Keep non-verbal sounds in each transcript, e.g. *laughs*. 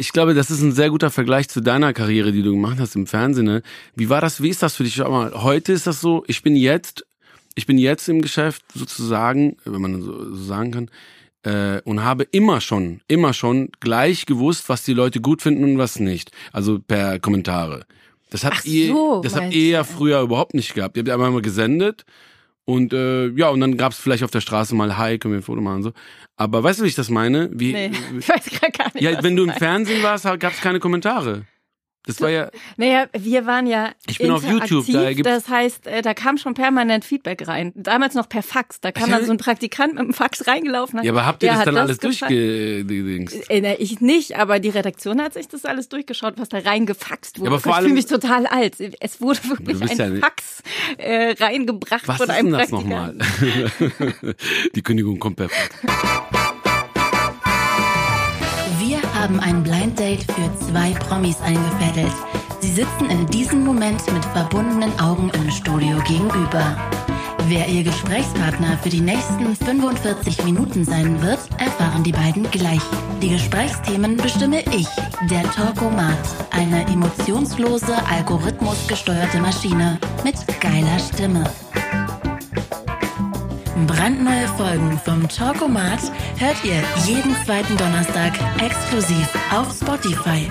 ich glaube, das ist ein sehr guter Vergleich zu deiner Karriere, die du gemacht hast im Fernsehen. Ne? Wie war das, wie ist das für dich? Schau mal, heute ist das so, ich bin jetzt, ich bin jetzt im Geschäft sozusagen, wenn man so, so sagen kann, äh, und habe immer schon, immer schon gleich gewusst, was die Leute gut finden und was nicht. Also per Kommentare. Das habt Ach ihr, so, das habt ihr ja früher überhaupt nicht gehabt. Ihr habt einmal mal gesendet und äh, ja, und dann gab's vielleicht auf der Straße mal Hi, können wir ein Foto machen und so. Aber weißt du, wie ich das meine? Wie, Nee, *laughs* ich weiß gar nicht. ja, wenn du im. Fernsehen warst, gab's keine Kommentare. Das war ja, Naja, wir waren ja Ich bin auf YouTube, da gibt's- das heißt, äh, da kam schon permanent Feedback rein. Damals noch per Fax. Da kam Ja. dann so ein Praktikant mit dem Fax reingelaufen. ja, aber habt ihr das dann alles gefallen. durchgedingst? Äh, na, ich nicht, aber die Redaktion hat sich das alles durchgeschaut, was da reingefaxt wurde. aber vor ich allem- fühle mich total alt. Es wurde wirklich ein ja Fax äh, reingebracht Was von ist einem denn das nochmal? *laughs* Die Kündigung kommt perfekt. Wir haben ein Blind Date für zwei Promis eingefädelt. Sie sitzen in diesem Moment mit verbundenen Augen im Studio gegenüber. Wer ihr Gesprächspartner für die nächsten 45 Minuten sein wird, erfahren die beiden gleich. Die Gesprächsthemen bestimme ich, der Talkomat, eine emotionslose, algorithmusgesteuerte Maschine mit geiler Stimme. Brandneue Folgen vom Talkomat hört ihr jeden zweiten Donnerstag exklusiv auf Spotify.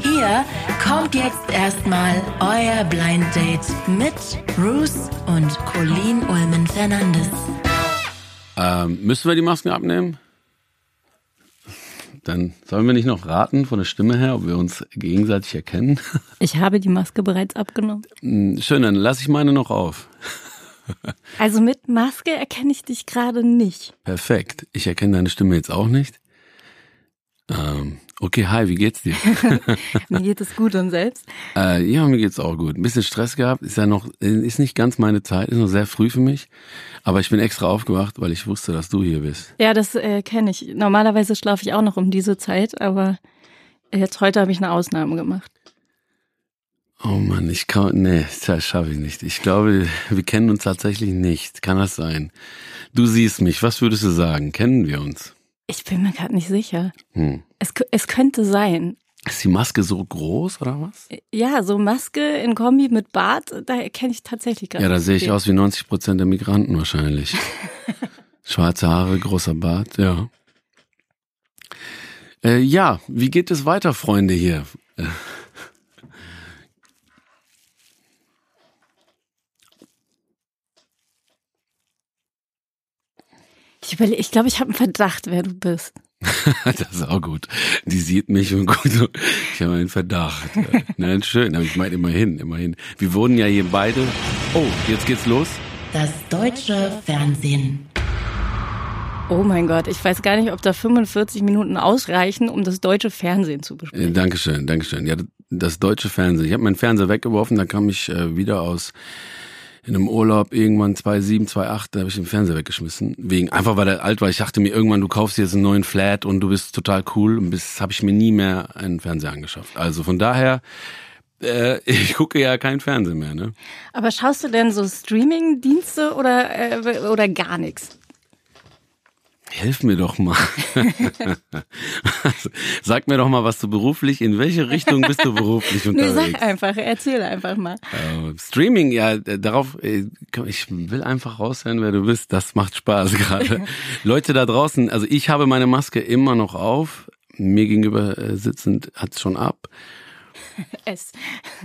Hier kommt jetzt erstmal euer Blind Date mit Bruce und Colleen Ulmen Fernandes. Ähm, müssen wir die Masken abnehmen? Dann sollen wir nicht noch raten von der Stimme her, ob wir uns gegenseitig erkennen. *laughs* Ich habe die Maske bereits abgenommen. Hm, Schön, dann lasse ich meine noch auf. *laughs* Also mit Maske erkenne ich dich gerade nicht. Perfekt. Ich erkenne deine Stimme jetzt auch nicht. Ähm, okay, hi, wie geht's dir? *laughs* Mir geht es gut und selbst. äh, ja, mir geht's auch gut. Ein bisschen Stress gehabt, ist ja noch, ist nicht ganz meine Zeit, ist noch sehr früh für mich. Aber ich bin extra aufgewacht, weil ich wusste, dass du hier bist. Ja, das äh, kenne ich. Normalerweise schlafe ich auch noch um diese Zeit, aber jetzt heute habe ich eine Ausnahme gemacht. Oh Mann, ich kann, nee, das schaffe ich nicht. Ich glaube, wir kennen uns tatsächlich nicht. Kann das sein? Du siehst mich, was würdest du sagen? Kennen wir uns? Ich bin mir gerade nicht sicher. Hm. Es, es könnte sein. Ist die Maske so groß oder was? Ja, so Maske in Kombi mit Bart, da erkenne ich tatsächlich gerade. Ja, da sehe ich nicht. aus wie 90 Prozent der Migranten wahrscheinlich. *laughs* Schwarze Haare, großer Bart, ja. Äh, ja, wie geht es weiter, Freunde hier? Ich, glaube, ich habe einen Verdacht, wer du bist. *laughs* das ist auch gut. Die sieht mich und gut. so, Ich habe einen Verdacht. *laughs* Nein, schön, aber ich meine immerhin, immerhin. Wir wurden ja hier beide. Oh, jetzt geht's los. Das deutsche Fernsehen. Oh mein Gott, ich weiß gar nicht, ob da 45 Minuten ausreichen, um das deutsche Fernsehen zu Äh, besprechen. Dankeschön, Dankeschön. Ja, das deutsche Fernsehen. Ich habe meinen Fernseher weggeworfen, da kam ich äh, wieder aus in einem Urlaub irgendwann 2007, 2008, da habe ich den Fernseher weggeschmissen. Wegen, einfach weil er alt war. Ich dachte mir irgendwann, du kaufst jetzt einen neuen Flat und du bist total cool. Und bis habe ich mir nie mehr einen Fernseher angeschafft. Also von daher, äh, *laughs* ich gucke ja kein Fernsehen mehr, ne? Aber schaust du denn so Streaming-Dienste oder, äh, oder gar nichts? Hilf mir doch mal. *laughs* Sag mir doch mal, was du beruflich, in welche Richtung bist du beruflich *laughs* Nee, unterwegs? sag einfach, erzähl einfach mal. Äh, Streaming, ja, darauf, äh, ich will einfach raushören, wer du bist. Das macht Spaß *laughs* gerade. Leute da draußen, also ich habe meine Maske immer noch auf. Mir gegenüber äh, sitzend hat's schon ab. *laughs* Es.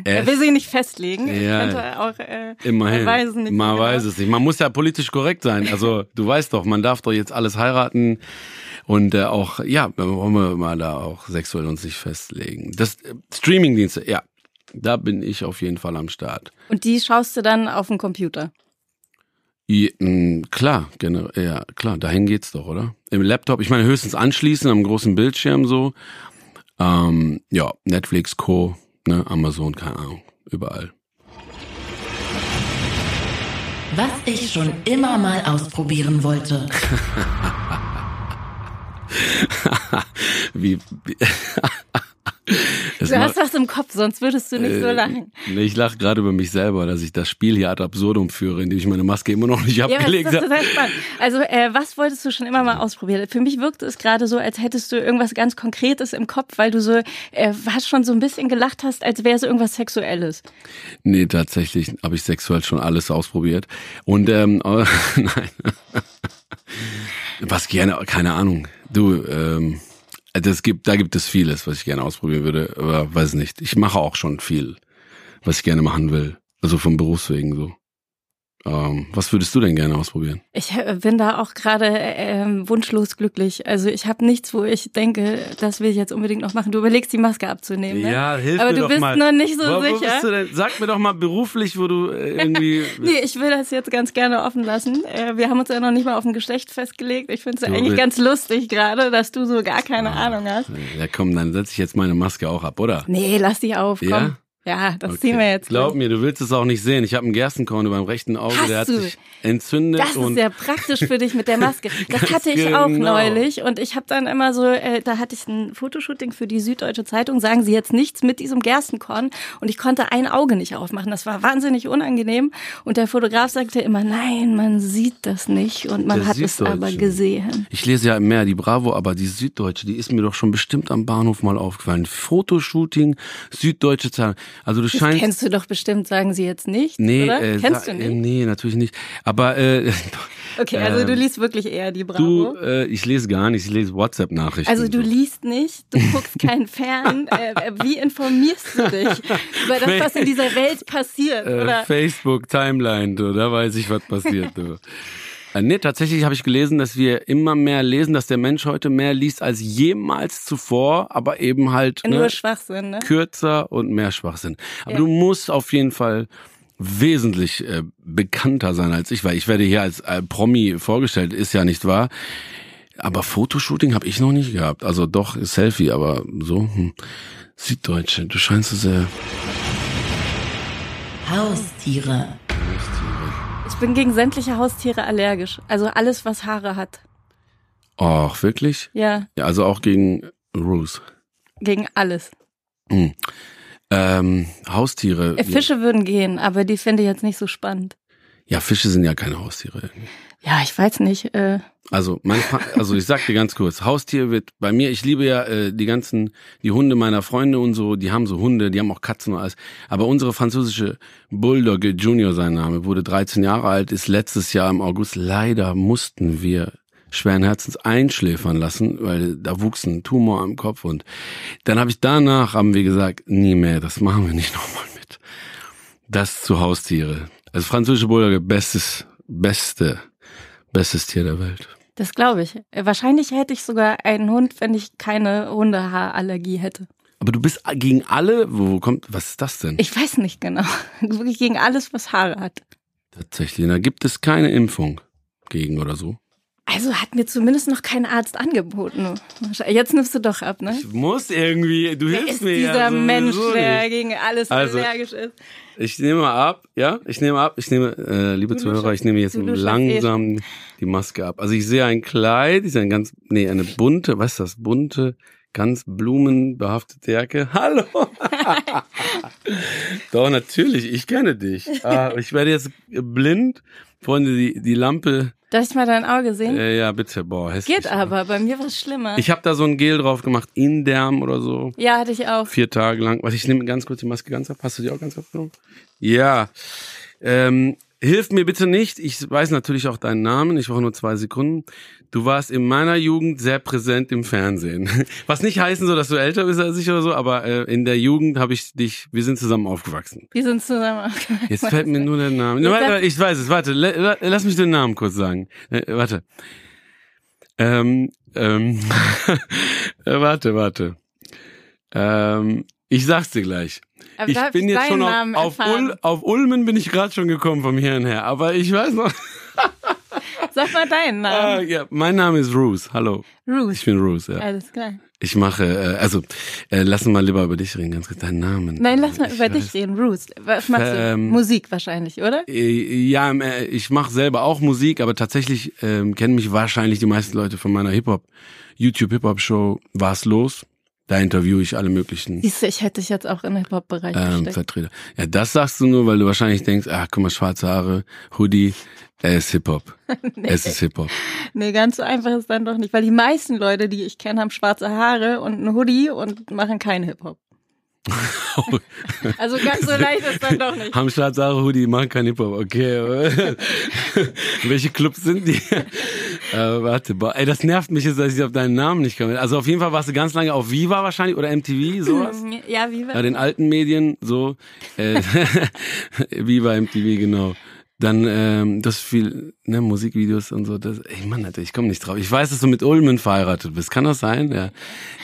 Er will sich nicht festlegen. Ja. Könnte auch, äh, Immerhin. Man weiß es nicht. Man genau. weiß es nicht. Man muss ja politisch korrekt sein. Also du weißt doch, man darf doch jetzt alles heiraten und äh, auch, ja, wollen wir mal da auch sexuell uns nicht festlegen. Das äh, Streamingdienste, ja, da bin ich auf jeden Fall am Start. Und die schaust du dann auf dem Computer. I, mh, klar, gener- ja, klar, dahin geht's doch, oder? Im Laptop, ich meine höchstens anschließen am großen Bildschirm so. Ähm, ja, Netflix, Co., ne, Amazon, keine Ahnung, überall. Was ich schon immer mal ausprobieren wollte. *laughs* wie, wie *laughs* es Du hast was im Kopf, sonst würdest du nicht so Äh, lachen. Nee, ich lache gerade über mich selber, dass ich das Spiel hier ad absurdum führe, indem ich meine Maske immer noch nicht Ja, abgelegt ist habe. total spannend. Also, äh, was wolltest du schon immer mal ausprobieren? Für mich wirkt es gerade so, als hättest du irgendwas ganz Konkretes im Kopf, weil du so äh, hast schon so ein bisschen gelacht hast, als wäre es irgendwas Sexuelles. Nee, tatsächlich habe ich sexuell schon alles ausprobiert. Und ähm, äh, *laughs* nein. Was gerne, keine Ahnung. Du, ähm, das gibt, da gibt es vieles, was ich gerne ausprobieren würde, aber weiß nicht. Ich mache auch schon viel, was ich gerne machen will. Also vom Berufswegen so. Ähm, was würdest du denn gerne ausprobieren? Ich äh, bin da auch gerade ähm, wunschlos glücklich. Also ich habe nichts, wo ich denke, das will ich jetzt unbedingt noch machen. Du überlegst, die Maske abzunehmen. Ne? hilf Aber du bist noch nicht so wo, wo sicher. Bist du denn? Sag mir doch mal beruflich, wo du äh, irgendwie. *laughs* Nee, ich will das jetzt ganz gerne offen lassen. Äh, Wir haben uns ja noch nicht mal auf ein Geschlecht festgelegt. Ich finde es ja eigentlich ganz lustig gerade, dass du so gar keine Ahnung hast. Ja, komm, dann setze ich jetzt meine Maske auch ab, oder? Nee, lass die auf, komm. Ja? Ja, das Okay. ziehen wir jetzt. Glaub mir, du willst es auch nicht sehen. Ich habe einen Gerstenkorn über dem rechten Auge, Hast der hat du? sich entzündet Das ist ja praktisch für dich mit der Maske. *laughs* Das hatte ich auch genau. neulich und ich habe dann immer so, äh, da hatte ich ein Fotoshooting für die Süddeutsche Zeitung, sagen Sie jetzt nichts mit diesem Gerstenkorn und ich konnte ein Auge nicht aufmachen. Das war wahnsinnig unangenehm und der Fotograf sagte immer, nein, man sieht das nicht und man Der hat es aber gesehen. ich lese ja mehr die Bravo, aber die Süddeutsche, die ist mir doch schon bestimmt am Bahnhof mal aufgefallen. Fotoshooting, Süddeutsche Zeitung. Also du Das scheinst kennst du doch bestimmt, sagen Sie jetzt nicht, Nee, oder? äh, Kennst du äh, nicht? Nee, natürlich nicht. Aber äh, *laughs* Okay, also du ähm, liest wirklich eher die du, Bravo. äh, ich lese gar nicht, ich lese WhatsApp-Nachrichten. Also du liest nicht, du *laughs* guckst kein Fern. Äh, äh, wie informierst du dich *laughs* über das, was in dieser Welt passiert? äh, Oder? Facebook, Timeline, du, da weiß ich, was passiert. Äh, nee, tatsächlich habe ich gelesen, dass wir immer mehr lesen, dass der Mensch heute mehr liest als jemals zuvor, aber eben halt Nur ne, Schwachsinn, ne? kürzer und mehr Schwachsinn. Aber Ja. du musst auf jeden Fall wesentlich äh, bekannter sein als ich, weil ich werde hier als äh, Promi vorgestellt, ist ja nicht wahr. Aber Fotoshooting habe ich noch nicht gehabt. Also doch Selfie, aber so. Hm. Süddeutsche, du scheinst es sehr. Haustiere. Ich bin gegen sämtliche Haustiere allergisch. Also alles, was Haare hat. Och, wirklich? Ja, Ja, also auch gegen Ruse. gegen alles. Hm. Ähm, Haustiere. Äh, Fische würden gehen, aber die finde ich jetzt nicht so spannend. Ja, Fische sind ja keine Haustiere. Ja, ich weiß nicht. Äh, Also, mein, also ich sag dir ganz kurz, Haustier wird bei mir, ich liebe ja äh, die ganzen, die Hunde meiner Freunde und so, die haben so Hunde, die haben auch Katzen und alles. Aber unsere französische Bulldogge Junior, sein Name, wurde 13 Jahre alt, ist letztes Jahr im August. Leider mussten wir schweren Herzens einschläfern lassen, weil da wuchs ein Tumor am Kopf und dann habe ich danach, haben wir gesagt, nie mehr, das machen wir nicht *laughs* nochmal mit. Das zu Haustiere. Also französische Bulldogge, bestes, beste, bestes Tier der Welt. das glaube ich. Wahrscheinlich hätte ich sogar einen Hund, wenn ich keine Hundehaarallergie hätte. Aber du bist gegen alle, wo kommt, was ist das denn? Ich weiß nicht genau. *laughs* Wirklich gegen alles, was Haare hat. Tatsächlich, da gibt es keine Impfung gegen oder so. Also hat mir zumindest noch kein Arzt angeboten. Jetzt nimmst du doch ab, ne? Ich muss irgendwie, du Wer hilfst mir dieser sowieso Mensch, der gegen alles Also, allergisch ist? Ich nehme mal ab, ja, ich nehme ab, ich nehme, äh, liebe Du Zuhörer, ich nehme jetzt langsam die Maske ab. Also ich sehe ein Kleid, ich sehe ein ganz, nee, eine bunte, was ist das, bunte, ganz blumenbehaftete Jacke. *laughs* Hallo! *laughs* Doch, natürlich, ich kenne dich. Ah, ich werde jetzt blind. Freunde, die, die Lampe, Darf ich mal dein Auge sehen? äh, ja, bitte, boah, hässlich. Geht aber, bei mir war es schlimmer. Ich habe da so ein Gel drauf gemacht, Inderm oder so. ja, hatte ich auch. Vier Tage lang. Warte, ich nehme ganz kurz die Maske ganz ab. Hast du die auch ganz abgenommen? Ja. Ähm, hilf mir bitte nicht. Ich weiß natürlich auch deinen Namen. Ich brauche nur zwei Sekunden. Du warst in meiner Jugend sehr präsent im Fernsehen. *laughs* Was nicht heißen soll, dass du älter bist als ich oder so, aber äh, in der Jugend habe ich dich, wir sind zusammen aufgewachsen. Wir sind zusammen aufgewachsen. *laughs* Jetzt fällt mir nur der Name. Jetzt Warte, ich weiß es, warte, la- la- lass mich den Namen kurz sagen. Äh, warte. Ähm, ähm, äh, *laughs* warte, warte. Ähm, ich sag's dir gleich. Aber ich bin jetzt deinen schon auf, auf? Ul, auf Ulmen bin ich gerade schon gekommen vom Hirn her, aber ich weiß noch. *laughs* Sag mal deinen Namen. ja, mein Name ist Ruth. Hallo. Ich Ruth. bin Ruth, ja. Alles klar. Ich mache, äh, also, äh, lass mal lieber über dich reden, ganz kurz. Deinen Namen. Nein, lass mal Ich über weiß- dich reden. Ruth, was machst du? Ähm, Musik wahrscheinlich, oder? Äh, Ja, ähm, äh, ich mache selber auch Musik, aber tatsächlich ähm, kennen mich wahrscheinlich die meisten Leute von meiner Hip-Hop, YouTube Hip-Hop Show Was los. Da interviewe ich alle möglichen Siehst du, ich hätte dich jetzt auch in den Hip-Hop-Bereich ähm. Vertreter. Ja, das sagst du nur, weil du wahrscheinlich denkst, ach guck mal, schwarze Haare, Hoodie, er ist Hip-Hop. *laughs* Es ist Hip-Hop. Nee, ganz so einfach ist dann doch nicht, weil die meisten Leute, die ich kenne, haben schwarze Haare und einen Hoodie und machen keinen Hip-Hop. *laughs* also ganz so leicht ist dann doch nicht. Schwarze Haare, Hoodie, machen kein Hip-Hop, okay. *laughs* Welche Clubs sind die? äh, warte, boah, ey, das nervt mich jetzt, dass ich auf deinen Namen nicht komme. Also auf jeden Fall warst du ganz lange auf Viva wahrscheinlich oder MTV, sowas. *laughs* Ja, Ja, wir. den alten Medien, so. Äh, Viva MTV, genau. Dann ähm, das viel, ne, Musikvideos und so. Das, ey Mann, Alter, ich komme nicht drauf. Ich weiß, dass du mit Ulmen verheiratet bist. Kann das sein? Ja.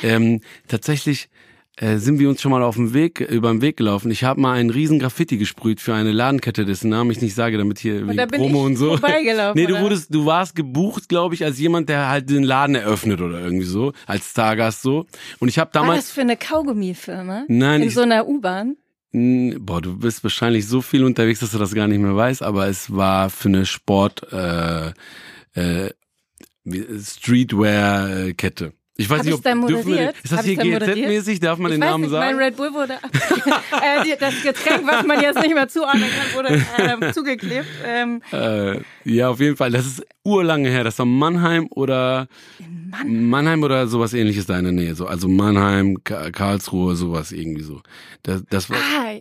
Ähm, tatsächlich äh, sind wir uns schon mal auf dem Weg, über den Weg gelaufen. Ich habe mal einen riesen Graffiti gesprüht für eine Ladenkette, dessen Namen ich nicht sage, damit hier wegen da bin Promo ich und so. vorbeigelaufen, nee, du wurdest, du warst gebucht, glaube ich, als jemand, der halt den Laden eröffnet oder irgendwie so, als Stargast so. Und ich habe War damals das für eine Kaugummifirma? Nein, In ich- so einer U-Bahn? Boah, du bist wahrscheinlich so viel unterwegs, dass du das gar nicht mehr weißt, aber es war für eine Sport äh, äh, Streetwear-Kette. Ich weiß Hab nicht, ich ob dann wir, ist das hier? GZ-mäßig? Darf man ich den Namen nicht, sagen? mein Red Bull wurde, *laughs* äh, das Getränk, was man jetzt nicht mehr zuordnen kann, wurde ähm, zugeklebt. Ähm, Äh, ja, auf jeden Fall. Das ist urlange her. Das war Mannheim oder Mannheim. oder sowas ähnliches da in der Nähe. So, also Mannheim, Ka- Karlsruhe, sowas irgendwie so. Das, das war, ah,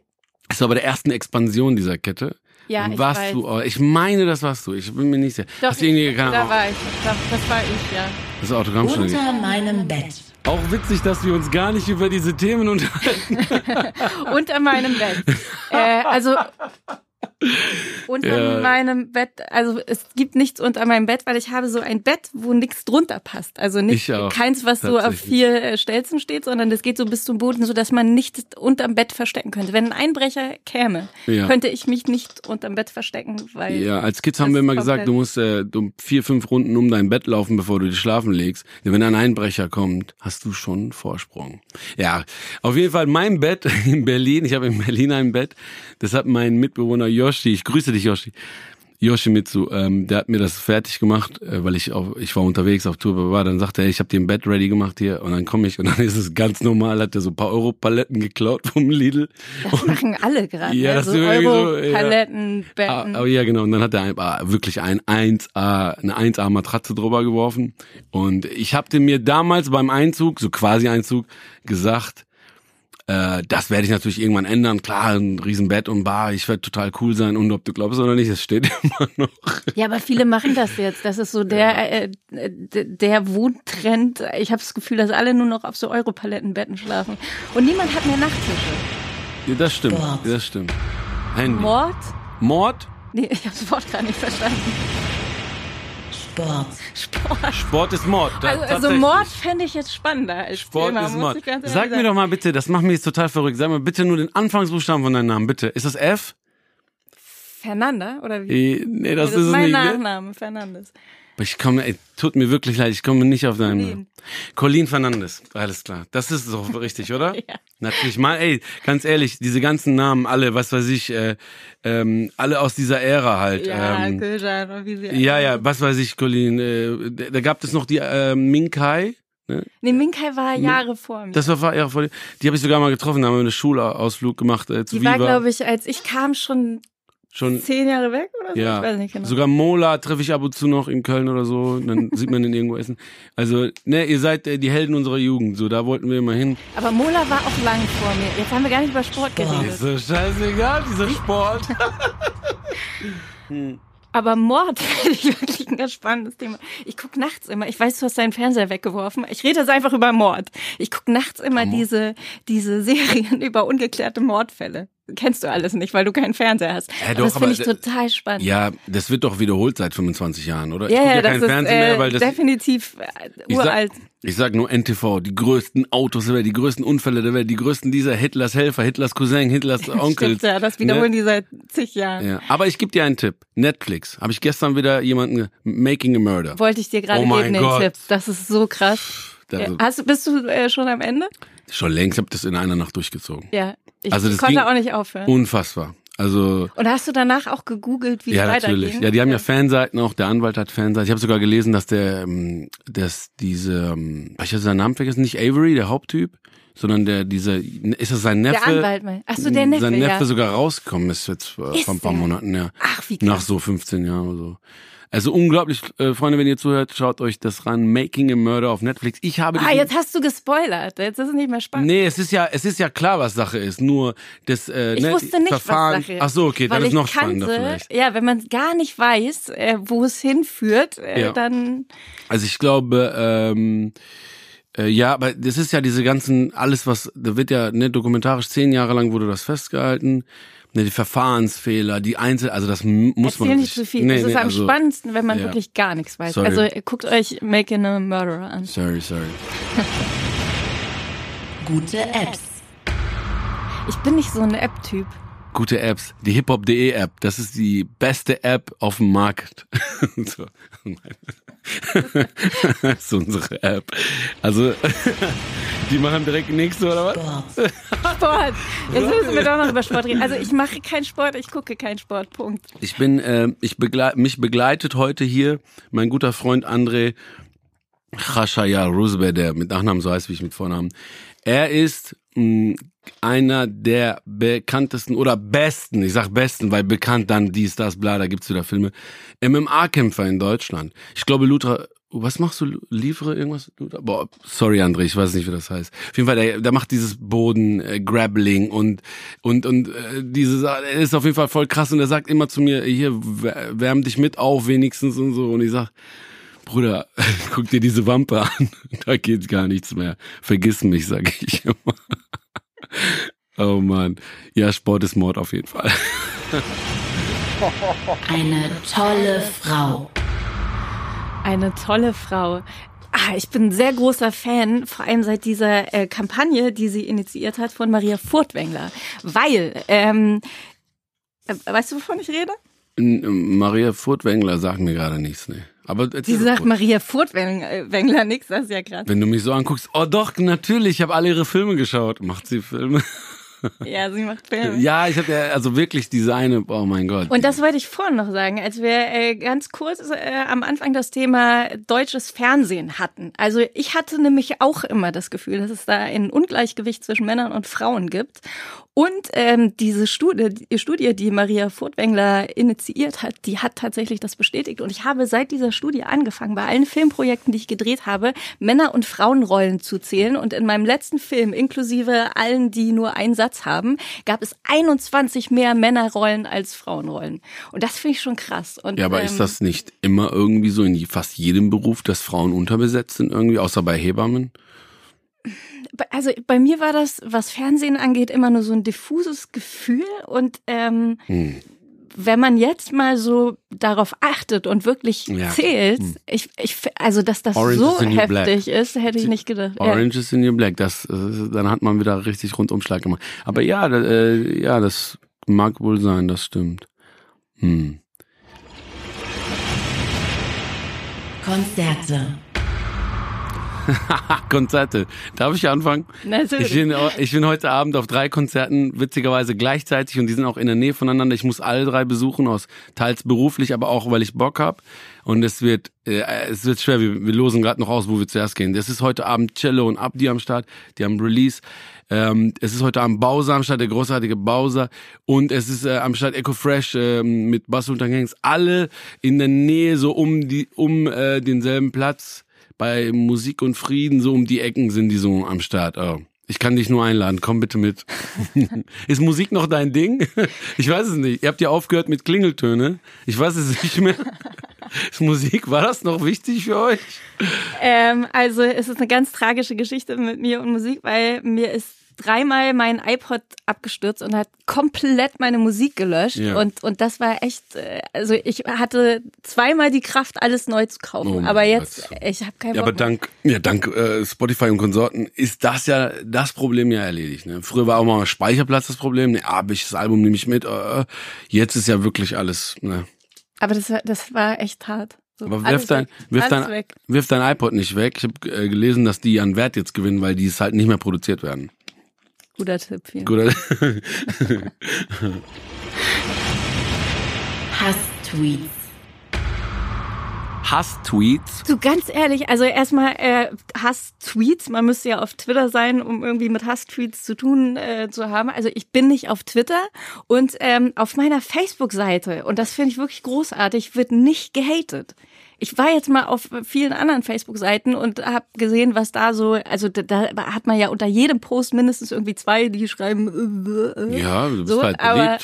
das war bei der ersten Expansion dieser Kette. Ja, ich warst weiß. du, ich meine, das warst du. Ich bin mir nicht sicher. Doch, Hast du irgendwie, ich, keine da war ich. Da, das war ich, ja. das Autogrammstunde gegeben. Unter meinem Bett. Auch witzig, dass wir uns gar nicht über diese Themen unterhalten. *laughs* Unter meinem Bett. äh, also unter Ja. meinem Bett, also es gibt nichts unter meinem Bett, weil ich habe so ein Bett, wo nichts drunter passt. Also nicht Ich auch, keins, was so auf vier äh, Stelzen steht, sondern das geht so bis zum Boden, so dass man nichts unterm Bett verstecken könnte. Wenn ein Einbrecher käme, Ja. könnte ich mich nicht unterm Bett verstecken, weil Ja, als Kids haben wir immer gesagt, komplett- du musst äh, du vier, fünf Runden um dein Bett laufen, bevor du dich schlafen legst. Denn wenn ein Einbrecher kommt, hast du schon Vorsprung. Ja, auf jeden Fall mein Bett *laughs* in Berlin. Ich habe in Berlin ein Bett. Das hat mein Mitbewohner Yoshi. Ich grüße dich, Yoshi. Yoshimitsu, ähm, der hat mir das fertig gemacht, äh, weil ich auf, ich war unterwegs auf Tour, war, dann sagte er, ich habe dir ein Bett ready gemacht hier und dann komme ich und dann ist es ganz normal, hat er so ein paar Euro-Paletten geklaut vom Lidl. das machen alle gerade. Ja, ne? das so irgendwie so, ja. Paletten, Ah, Betten. oh ja, genau. Und dann hat er ein, ah, wirklich ein 1A, eine 1A Matratze drüber geworfen. Und ich habe mir damals beim Einzug, so quasi Einzug, gesagt, äh, das werde ich natürlich irgendwann ändern. Klar, ein Riesenbett und Bar, ich werde total cool sein. Und ob du glaubst oder nicht, es steht *laughs* immer noch. Ja, aber viele machen das jetzt. Das ist so der, äh, d- der Wohntrend. Ich habe das Gefühl, dass alle nur noch auf so Europalettenbetten schlafen. Und niemand hat mehr Nachttische. Ja, das stimmt, Sport. das stimmt. Handy. Mord? Mord? Nee, ich habe das Wort gar nicht verstanden. Sport. Sport. Sport ist Mord. Da- Also, also. Mord fände ich jetzt spannender als Sport Thema, ist Mord. Sag mir doch mal bitte, das macht mich jetzt total verrückt. Sag mal bitte nur den Anfangsbuchstaben von deinem Namen, bitte. Ist das F? Fernanda oder wie? Eh, Nee, das, das ist ist mein nicht. ne? Nachname, Fernandes. Aber Ich komme, ey, tut mir wirklich leid, ich komme nicht auf deinen. Namen. Colin Fernandes, alles klar. Das ist doch richtig, oder? *laughs* Ja. Natürlich. Mal, ey, ganz ehrlich, diese ganzen Namen, alle, was weiß ich, äh, ähm, alle aus dieser Ära halt. Ja, ähm, Köjan wie sie ja, ja, was weiß ich, Colin. Äh, da gab es noch die äh, Minkai. Nee, Minkai war Jahre vor mir. Das war ja vor Die habe ich sogar mal getroffen, da haben wir einen Schulausflug gemacht äh, zu die war, Viva. glaube ich, als ich kam, schon Schon zehn Jahre weg oder so. Ja, Ich weiß nicht genau. sogar Mola treffe ich ab und zu noch in Köln oder so, dann sieht man ihn irgendwo essen. Also, ne, ihr seid äh, die Helden unserer Jugend, so, da wollten wir immer hin. Aber Mola war auch lang vor mir. Jetzt haben wir gar nicht über Sport geredet. Ist so scheißegal, dieser Sport. *laughs* Aber Mord *laughs* finde ich wirklich ein ganz spannendes Thema. Ich gucke nachts immer, ich weiß, du hast deinen Fernseher weggeworfen. Ich rede jetzt einfach über Mord. Ich gucke nachts immer diese, diese Serien *laughs* über ungeklärte Mordfälle. Kennst du alles nicht, weil du keinen Fernseher hast. Ja, doch, das finde ich total spannend. Ja, das wird doch wiederholt seit 25 Jahren, oder? ich ja, guck ja, ja das kein ist Fernsehen äh, mehr, weil das. definitiv äh, Ich sag, uralt. ich sag nur NTV, die größten Autos der Welt, die größten Unfälle der Welt, die größten dieser Hitlers Helfer, Hitlers Cousin, Hitlers Onkel. *laughs* Stimmt, ja, das wiederholen ne? die seit zig Jahren. Ja, aber ich gebe dir einen Tipp. Netflix. Habe ich gestern wieder jemanden Making a Murder. Wollte ich dir gerade Oh geben, den. Tipp. Das ist so krass. Ja. Hast, bist du äh, schon am Ende? Schon längst, ich habe das in einer Nacht durchgezogen. Ja. Ich Also das konnte auch nicht aufhören. Unfassbar. Also Und hast du danach auch gegoogelt, wie ja, es weitergeht? natürlich. Ja, die haben ja Fanseiten auch. Der Anwalt hat Fanseiten. Ich habe sogar gelesen, dass der, ähm, dass diese, ähm, ich habe seinen Namen vergessen, nicht Avery, der Haupttyp, sondern der, dieser, ist das sein Neffe? Der Anwalt, mein. Ach so, der Neffe, Sein Neffe ja. sogar rausgekommen ist jetzt äh, Ist vor ein paar der? Monaten, ja. Ach, wie krass. Nach so 15 Jahren oder so. Also unglaublich, äh, Freunde, wenn ihr zuhört, schaut euch das ran. Making a Murder auf Netflix. Ich habe Ah, jetzt hast du gespoilert. Jetzt ist es nicht mehr spannend. Nee, es ist ja, es ist ja klar, was Sache ist. Nur das äh, Ich ne, wusste nicht, Verfahren. was Sache ist. Ach so, okay, weil dann ist noch kannte, spannender vielleicht. Ja, wenn man gar nicht weiß, äh, wo es hinführt, äh, Ja. dann Also ich glaube, ähm, äh, ja, aber das ist ja diese ganzen, alles was, da wird ja ne, dokumentarisch zehn Jahre lang wurde das festgehalten. Ne, die Verfahrensfehler, die Einzel, also das muss erzähl man nicht zu viel. Nee, das ist nee, am also, spannendsten, wenn man ja. wirklich gar nichts weiß. Sorry. Also guckt euch Making a Murderer an. Sorry, sorry. *laughs* Gute Apps. Ich bin nicht so ein App-Typ. Gute Apps. Die hiphop.de App, das ist die beste App auf dem Markt. *laughs* so. *laughs* das ist unsere App. Also, die machen direkt nächste oder was? Sport. *laughs* Sport. Jetzt müssen wir doch noch über Sport reden. Also ich *laughs* mache keinen Sport, ich gucke keinen Sport. Punkt. Ich bin, äh, ich begleit, mich begleitet heute hier mein guter Freund André Khashaya Roosevelt, der mit Nachnamen so heißt wie ich mit Vornamen. Er ist mh, einer der bekanntesten oder besten, ich sag besten, weil bekannt dann dies, das, bla, da gibt's wieder Filme, MMA-Kämpfer in Deutschland. Ich glaube, Lutra, was machst du? Liefere irgendwas? Boah, sorry André, ich weiß nicht, wie das heißt. Auf jeden Fall, der, der macht dieses Boden, äh, und, und, und äh, diese, Sa- er ist auf jeden Fall voll krass und er sagt immer zu mir, hier, wär- wärm dich mit auf wenigstens und so und ich sag, Bruder, *laughs* guck dir diese Wampe an. *laughs* Da geht gar nichts mehr. Vergiss mich, sag ich *laughs* immer. Oh Mann. Ja, Sport ist Mord auf jeden Fall. Eine tolle Frau. Eine tolle Frau. Ah, ich bin ein sehr großer Fan, vor allem seit dieser äh, Kampagne, die sie initiiert hat von Maria Furtwängler. Weil, ähm, äh, weißt du, wovon ich rede? N- Maria Furtwängler sagt mir gerade nichts, ne. Aber Sie sagt kurz. Maria Furtwängler nichts, das ist ja krass. wenn du mich so anguckst, oh doch, natürlich, ich habe alle ihre Filme geschaut. Macht sie Filme? Ja, sie macht Filme. *laughs* Ja, ich habe ja also wirklich eine, oh mein Gott. Und das wollte ich vorhin noch sagen, als wir äh, ganz kurz äh, am Anfang das Thema deutsches Fernsehen hatten. Also ich hatte nämlich auch immer das Gefühl, dass es da ein Ungleichgewicht zwischen Männern und Frauen gibt. Und ähm, diese Studie, die Studie, die Maria Furtwängler initiiert hat, die hat tatsächlich das bestätigt. Und ich habe seit dieser Studie angefangen, bei allen Filmprojekten, die ich gedreht habe, Männer- und Frauenrollen zu zählen. Und in meinem letzten Film, inklusive allen, die nur einen Satz haben, gab es 21 mehr Männerrollen als Frauenrollen. Und das finde ich schon krass. Und, ja, aber ähm, ist das nicht immer irgendwie so in fast jedem Beruf, dass Frauen unterbesetzt sind irgendwie, außer bei Hebammen? also bei mir war das, was Fernsehen angeht, immer nur so ein diffuses Gefühl und ähm, Hm. Wenn man jetzt mal so darauf achtet und wirklich Ja. zählt, ich, ich, also dass das Orange so is heftig ist, hätte ich nicht gedacht. Ja. Orange is the New Black, das, äh, dann hat man wieder richtig Rundumschlag gemacht. Aber ja, äh, ja, das mag wohl sein, das stimmt. Hm. Konzerte. *laughs* Konzerte. Darf ich anfangen? Natürlich. Ich bin, ich bin heute Abend auf drei Konzerten, witzigerweise gleichzeitig und die sind auch in der Nähe voneinander. Ich muss alle drei besuchen, aus teils beruflich, aber auch, weil ich Bock hab. Und es wird, äh, es wird schwer. Wir, wir losen gerade noch aus, wo wir zuerst gehen. Das ist heute Abend Cello und Abdi am Start. Die haben Release. Ähm, es ist heute Abend Bowser am Start, der großartige Bowser. Und es ist äh, am Start Echo Fresh ähm, mit Bass und Gangs. Alle in der Nähe, so um die, um äh, denselben Platz bei Musik und Frieden, so um die Ecken sind die so am Start. Oh. Ich kann dich nur einladen, komm bitte mit. *laughs* Ist Musik noch dein Ding? *laughs* Ich weiß es nicht. Ihr habt ja aufgehört mit Klingeltöne. Ich weiß es nicht mehr. *laughs* Ist Musik, war das noch wichtig für euch? Ähm, also es ist eine ganz tragische Geschichte mit mir und Musik, weil mir ist dreimal mein iPod abgestürzt und hat komplett meine Musik gelöscht. Ja. Und, und das war echt, äh, also ich hatte zweimal die Kraft, alles neu zu kaufen. Oh aber jetzt, Gott. ich habe keinen Ja, Bock aber dank, ja, dank äh, Spotify und Konsorten ist das ja das Problem ja erledigt. Ne? Früher war auch mal Speicherplatz das Problem. Ne, ah, ich das Album nehme ich mit. Äh, jetzt ist ja wirklich alles. Ne? Aber das, war- das war echt hart. So, Aber wirf dein, wirf, dein, wirf dein iPod nicht weg. Ich habe äh, gelesen, dass die an Wert jetzt gewinnen, weil die es halt nicht mehr produziert werden. Guter Tipp. Vielen. Gut. *laughs* Hass-Tweets. Hass-Tweets. Du ganz ehrlich, also erstmal äh, Hass-Tweets, man müsste ja auf Twitter sein, um irgendwie mit Hass-Tweets zu tun äh, zu haben. Also ich bin nicht auf Twitter und ähm, auf meiner Facebook-Seite, und das finde ich wirklich großartig, wird nicht gehatet ich war jetzt mal auf vielen anderen Facebook-Seiten und habe gesehen, was da so, also da, da, hat man ja unter jedem Post mindestens irgendwie zwei, die schreiben. Äh, äh, ja, du bist so, halt aber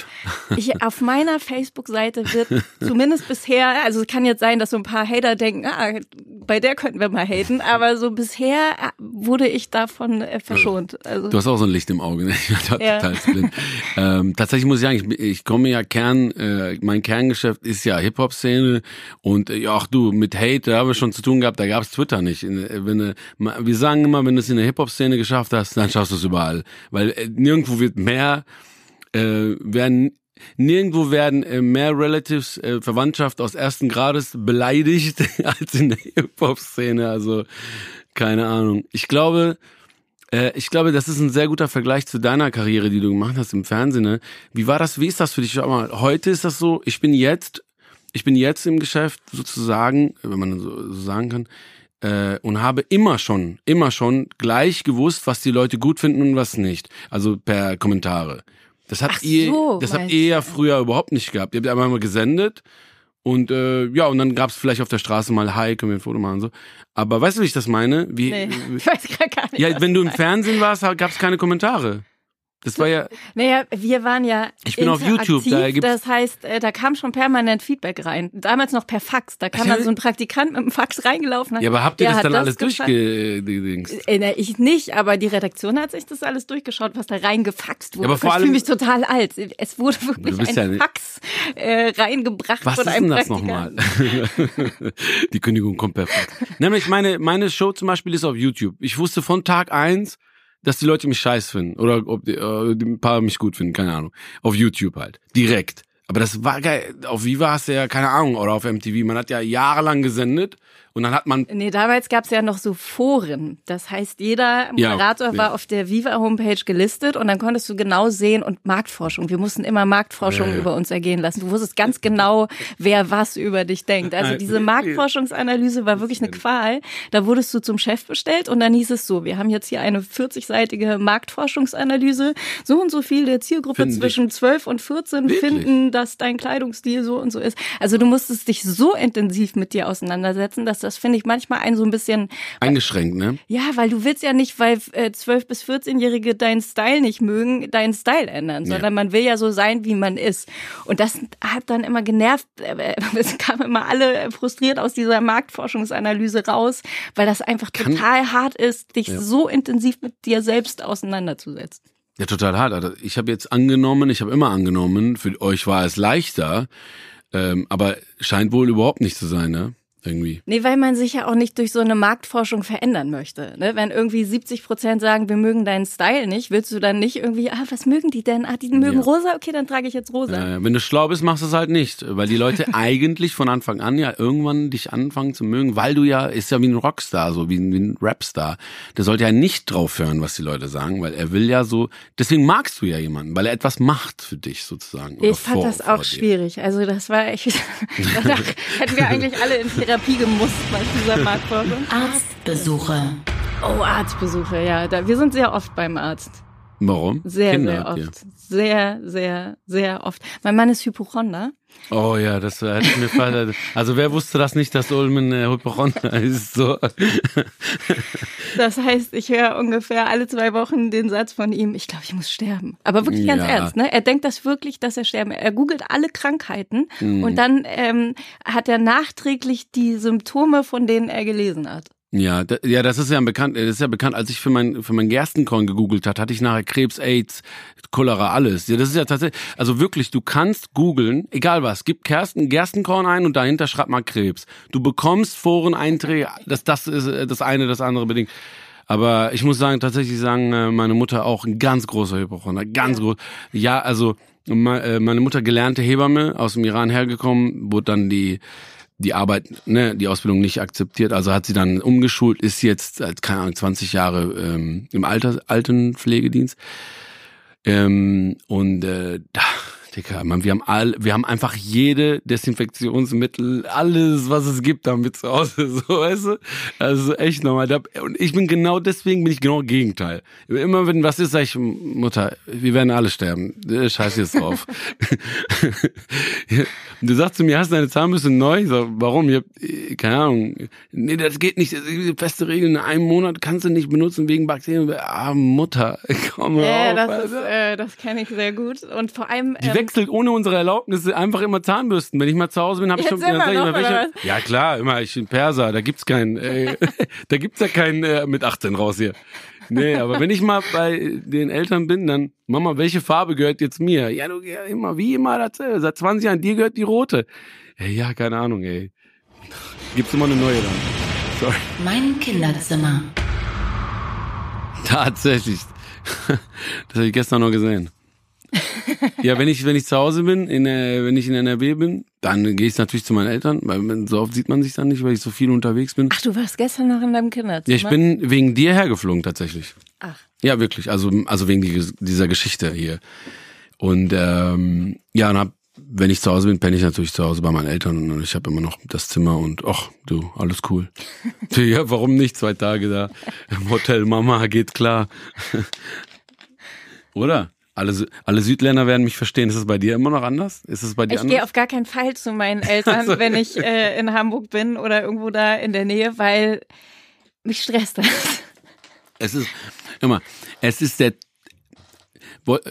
ich, auf meiner Facebook-Seite wird zumindest bisher, also es kann jetzt sein, dass so ein paar Hater denken, ah, bei der könnten wir mal haten, aber so bisher wurde ich davon äh, verschont. Also, du hast auch so ein Licht im Auge, ne? *laughs* Ja. total blind. ähm, tatsächlich muss ich sagen, ich, ich komme ja Kern, äh, mein Kerngeschäft ist ja Hip-Hop-Szene und äh, ja, auch mit Hate, da haben wir schon zu tun gehabt, da gab es Twitter nicht. Wenn du, wir sagen immer, wenn du es in der Hip-Hop-Szene geschafft hast, dann schaffst du es überall. Weil äh, nirgendwo wird mehr, äh, werden Nirgendwo werden äh, mehr Relatives, äh, Verwandtschaft aus ersten Grades beleidigt *laughs* als in der Hip-Hop-Szene. Also, keine Ahnung. Ich glaube, äh, ich glaube, das ist ein sehr guter Vergleich zu deiner Karriere, die du gemacht hast im Fernsehen. Ne? Wie war das, wie ist das für dich? Schau mal, heute ist das so, ich bin jetzt ich bin jetzt im Geschäft sozusagen, wenn man so, sagen kann, äh, und habe immer schon, immer schon gleich gewusst, was die Leute gut finden und was nicht. Also per Kommentare. Das habt Ach ihr, so, das habt ihr ja früher überhaupt nicht gehabt. Ihr habt einmal mal gesendet und äh, ja, und dann gab's vielleicht auf der Straße mal Hi, können wir ein Foto machen und so. Aber weißt du, wie ich das meine? Wie, nee, *laughs* ich weiß gar nicht. Ja, wenn du im Fernsehen warst, gab's keine Kommentare. Das war ja. *laughs* Naja, wir waren ja. Ich bin auf YouTube, da gibt's Das heißt, äh, da kam schon permanent Feedback rein. Damals noch per Fax. Da kam dann so ein Praktikant mit dem Fax reingelaufen. Ja, aber habt ihr das dann alles durchgedingst? Äh, ich nicht, aber die Redaktion hat sich das alles durchgeschaut, was da reingefaxt wurde. Ja, aber vor ich allem, fühle mich total alt. Es wurde wirklich ein Fax äh, reingebracht was von einem ist denn das nochmal? *laughs* die Kündigung kommt per Fax. Nämlich meine, meine Show zum Beispiel ist auf YouTube. Ich wusste von Tag eins dass die Leute mich scheiß finden oder ob die, äh, ein paar mich gut finden, keine Ahnung. Auf YouTube halt, direkt. Aber das war geil. Auf Viva hast du ja keine Ahnung oder auf MTV. Man hat ja jahrelang gesendet und dann hat man. Nee, damals gab es ja noch so Foren. Das heißt, jeder Moderator ja, war auf der Viva-Homepage gelistet und dann konntest du genau sehen und Marktforschung. Wir mussten immer Marktforschung ja, ja. über uns ergehen lassen. Du wusstest ganz genau, *laughs* wer was über dich denkt. Also diese Marktforschungsanalyse war wirklich eine Qual. Da wurdest du zum Chef bestellt und dann hieß es so, wir haben jetzt hier eine 40-seitige Marktforschungsanalyse. So und so viel der Zielgruppe Find zwischen ich. 12 und 14 wirklich? finden, dass dein Kleidungsstil so und so ist. Also du musstest dich so intensiv mit dir auseinandersetzen, dass das finde ich manchmal ein so ein bisschen eingeschränkt, ne? Ja, weil du willst ja nicht, weil äh, 12 bis 14-Jährige deinen Style nicht mögen, deinen Style ändern, sondern ja. man will ja so sein, wie man ist. Und das hat dann immer genervt. Äh, *laughs* es kamen immer alle frustriert aus dieser Marktforschungsanalyse raus, weil das einfach Kann, total hart ist, dich ja. so intensiv mit dir selbst auseinanderzusetzen. Ja, total hart. Also ich habe jetzt angenommen, ich habe immer angenommen, für euch war es leichter, ähm, aber scheint wohl überhaupt nicht zu sein, ne? Irgendwie. Nee, weil man sich ja auch nicht durch so eine Marktforschung verändern möchte. Ne? Wenn irgendwie 70 Prozent sagen, wir mögen deinen Style nicht, willst du dann nicht irgendwie, ah, was mögen die denn? Ah, die mögen ja. rosa, okay, dann trage ich jetzt rosa. Äh, wenn du schlau bist, machst du es halt nicht, weil die Leute *laughs* eigentlich von Anfang an ja irgendwann dich anfangen zu mögen, weil du ja, ist ja wie ein Rockstar, so wie ein, wie ein Rapstar. Der sollte ja nicht drauf hören, was die Leute sagen, weil er will ja so, deswegen magst du ja jemanden, weil er etwas macht für dich sozusagen. Ich fand vor, das auch schwierig. Also das war echt, *laughs* danach *laughs* hätten wir eigentlich alle in Therapie gemusst bei dieser *laughs* Marktforschung. Arztbesuche. Oh, Arztbesuche, ja. Da, wir sind sehr oft beim Arzt. Warum? Sehr, Kinder sehr oft. Ihr. Sehr, sehr, sehr oft. Mein Mann ist Hypochonder. Oh ja, das hätte mir Fall. Also wer wusste das nicht, dass Ulmen äh, Hypochonder *laughs* ist? So. Das heißt, ich höre ungefähr alle zwei Wochen den Satz von ihm, ich glaube, ich muss sterben. Aber wirklich ganz ja. ernst, ne? Er denkt das wirklich, dass er sterben. Er googelt alle Krankheiten mhm. und dann ähm, hat er nachträglich die Symptome, von denen er gelesen hat. Ja, da, ja, das ist ja bekannt. Das ist ja bekannt. Als ich für mein für mein Gerstenkorn gegoogelt hat, hatte ich nachher Krebs, AIDS, Cholera, alles. Ja, das ist ja tatsächlich. Also wirklich, du kannst googeln, egal was. Gib Kersten, Gerstenkorn ein und dahinter schreib mal Krebs. Du bekommst Foreneinträge. Das das ist das eine, das andere bedingt. Aber ich muss sagen, tatsächlich sagen, äh, meine Mutter auch ein ganz großer Hypochonder, ganz ja. groß. Ja, also äh, meine Mutter gelernte Hebamme aus dem Iran hergekommen, wurde dann die die Arbeit, ne, die Ausbildung nicht akzeptiert. Also hat sie dann umgeschult, ist jetzt, keine Ahnung, 20 Jahre ähm, im Alter, Altenpflegedienst. Ähm, und äh, da, Dicker, man, wir haben all, wir haben einfach jede Desinfektionsmittel, alles, was es gibt, damit zu Hause, *laughs* so, weißt du? Also echt nochmal. Und ich bin genau deswegen bin ich genau Gegenteil. Immer wenn was ist, sag ich, Mutter, wir werden alle sterben. Scheiß jetzt drauf. *laughs* du sagst zu mir, hast du deine Zahnbürste neu? Ich sag, warum? Ich hab, keine Ahnung. Nee, das geht nicht. Feste Regeln, in einem Monat kannst du nicht benutzen wegen Bakterien. Ah, Mutter, *laughs* komm äh, auf. Das, ist, äh, das kenne ich sehr gut. Und vor allem. Die ähm, wechselt ohne unsere Erlaubnis einfach immer Zahnbürsten. Wenn ich mal zu Hause bin, habe ich schon. immer sag ich noch, mal, welche, ja klar, immer. Ich bin Perser, da gibt's keinen. Äh, *laughs* da gibt's ja keinen äh, mit 18 raus hier. Nee, aber wenn ich mal bei den Eltern bin, dann, Mama, welche Farbe gehört jetzt mir? Ja, du, ja, immer, wie immer, erzähl, seit 20 Jahren, dir gehört die rote. Ey, ja, keine Ahnung, ey. Gibt's immer eine neue dann. Sorry. Mein Kinderzimmer. Tatsächlich. *laughs* Das habe ich gestern noch gesehen. *laughs* ja, wenn ich, wenn ich zu Hause bin, in, äh, wenn ich in NRW bin, dann gehe ich natürlich zu meinen Eltern, weil so oft sieht man sich dann nicht, weil ich so viel unterwegs bin. Ach, du warst gestern noch in deinem Kinderzimmer? Ja, ich bin wegen dir hergeflogen tatsächlich. Ach. Ja, wirklich. Also, also wegen die, dieser Geschichte hier. Und ähm, ja, und hab, wenn ich zu Hause bin, penne ich natürlich zu Hause bei meinen Eltern und ich habe immer noch das Zimmer und ach, du, alles cool. *laughs* ja, warum nicht? Zwei Tage da im Hotel Mama geht klar. *laughs* Oder? Alle, alle Südländer werden mich verstehen. Ist es bei dir immer noch anders? Ist es bei dir Ich anders? gehe auf gar keinen Fall zu meinen *laughs* Eltern, Also- wenn ich äh, in Hamburg bin oder irgendwo da in der Nähe, weil mich stresst das. Es ist, immer, es ist der,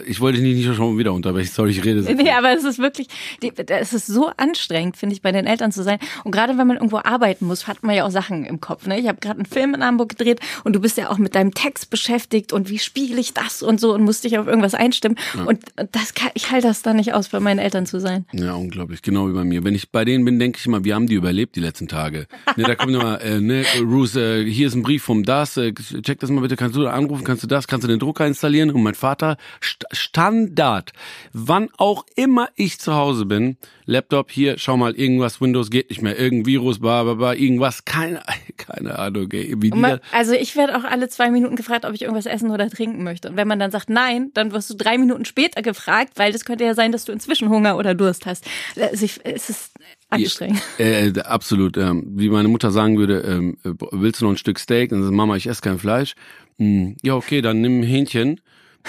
ich wollte dich nicht schon wieder unterbrechen, sorry, ich rede so. Nee, aber es ist wirklich, es ist so anstrengend, finde ich, bei den Eltern zu sein. Und gerade wenn man irgendwo arbeiten muss, hat man ja auch Sachen im Kopf. Ne? Ich habe gerade einen Film in Hamburg gedreht und du bist ja auch mit deinem Text beschäftigt und wie spiele ich das und so und musst dich auf irgendwas einstimmen. Und das kann, ich halte das dann nicht aus, bei meinen Eltern zu sein. Ja, unglaublich, genau wie bei mir. Wenn ich bei denen bin, denke ich immer, wir haben die überlebt die letzten Tage. Ne, da kommt immer, äh, ne, Ruth, äh, hier ist ein Brief vom das, äh, check das mal bitte, kannst du da anrufen, kannst du das, kannst du den Drucker installieren? Und mein Vater, Standard, wann auch immer ich zu Hause bin, Laptop hier, schau mal, irgendwas, Windows geht nicht mehr, irgendein Virus, bla, bla, bla, irgendwas, keine, *laughs* keine Ahnung, wie man, also ich werde auch alle zwei Minuten gefragt, ob ich irgendwas essen oder trinken möchte. Und wenn man dann sagt nein, dann wirst du drei Minuten später gefragt, weil das könnte ja sein, dass du inzwischen Hunger oder Durst hast. Also ich, es ist anstrengend. Äh, äh, absolut. Ähm, wie meine Mutter sagen würde, ähm, äh, willst du noch ein Stück Steak? Und dann sagt Mama, ich esse kein Fleisch. Hm, ja, okay, dann nimm ein Hähnchen.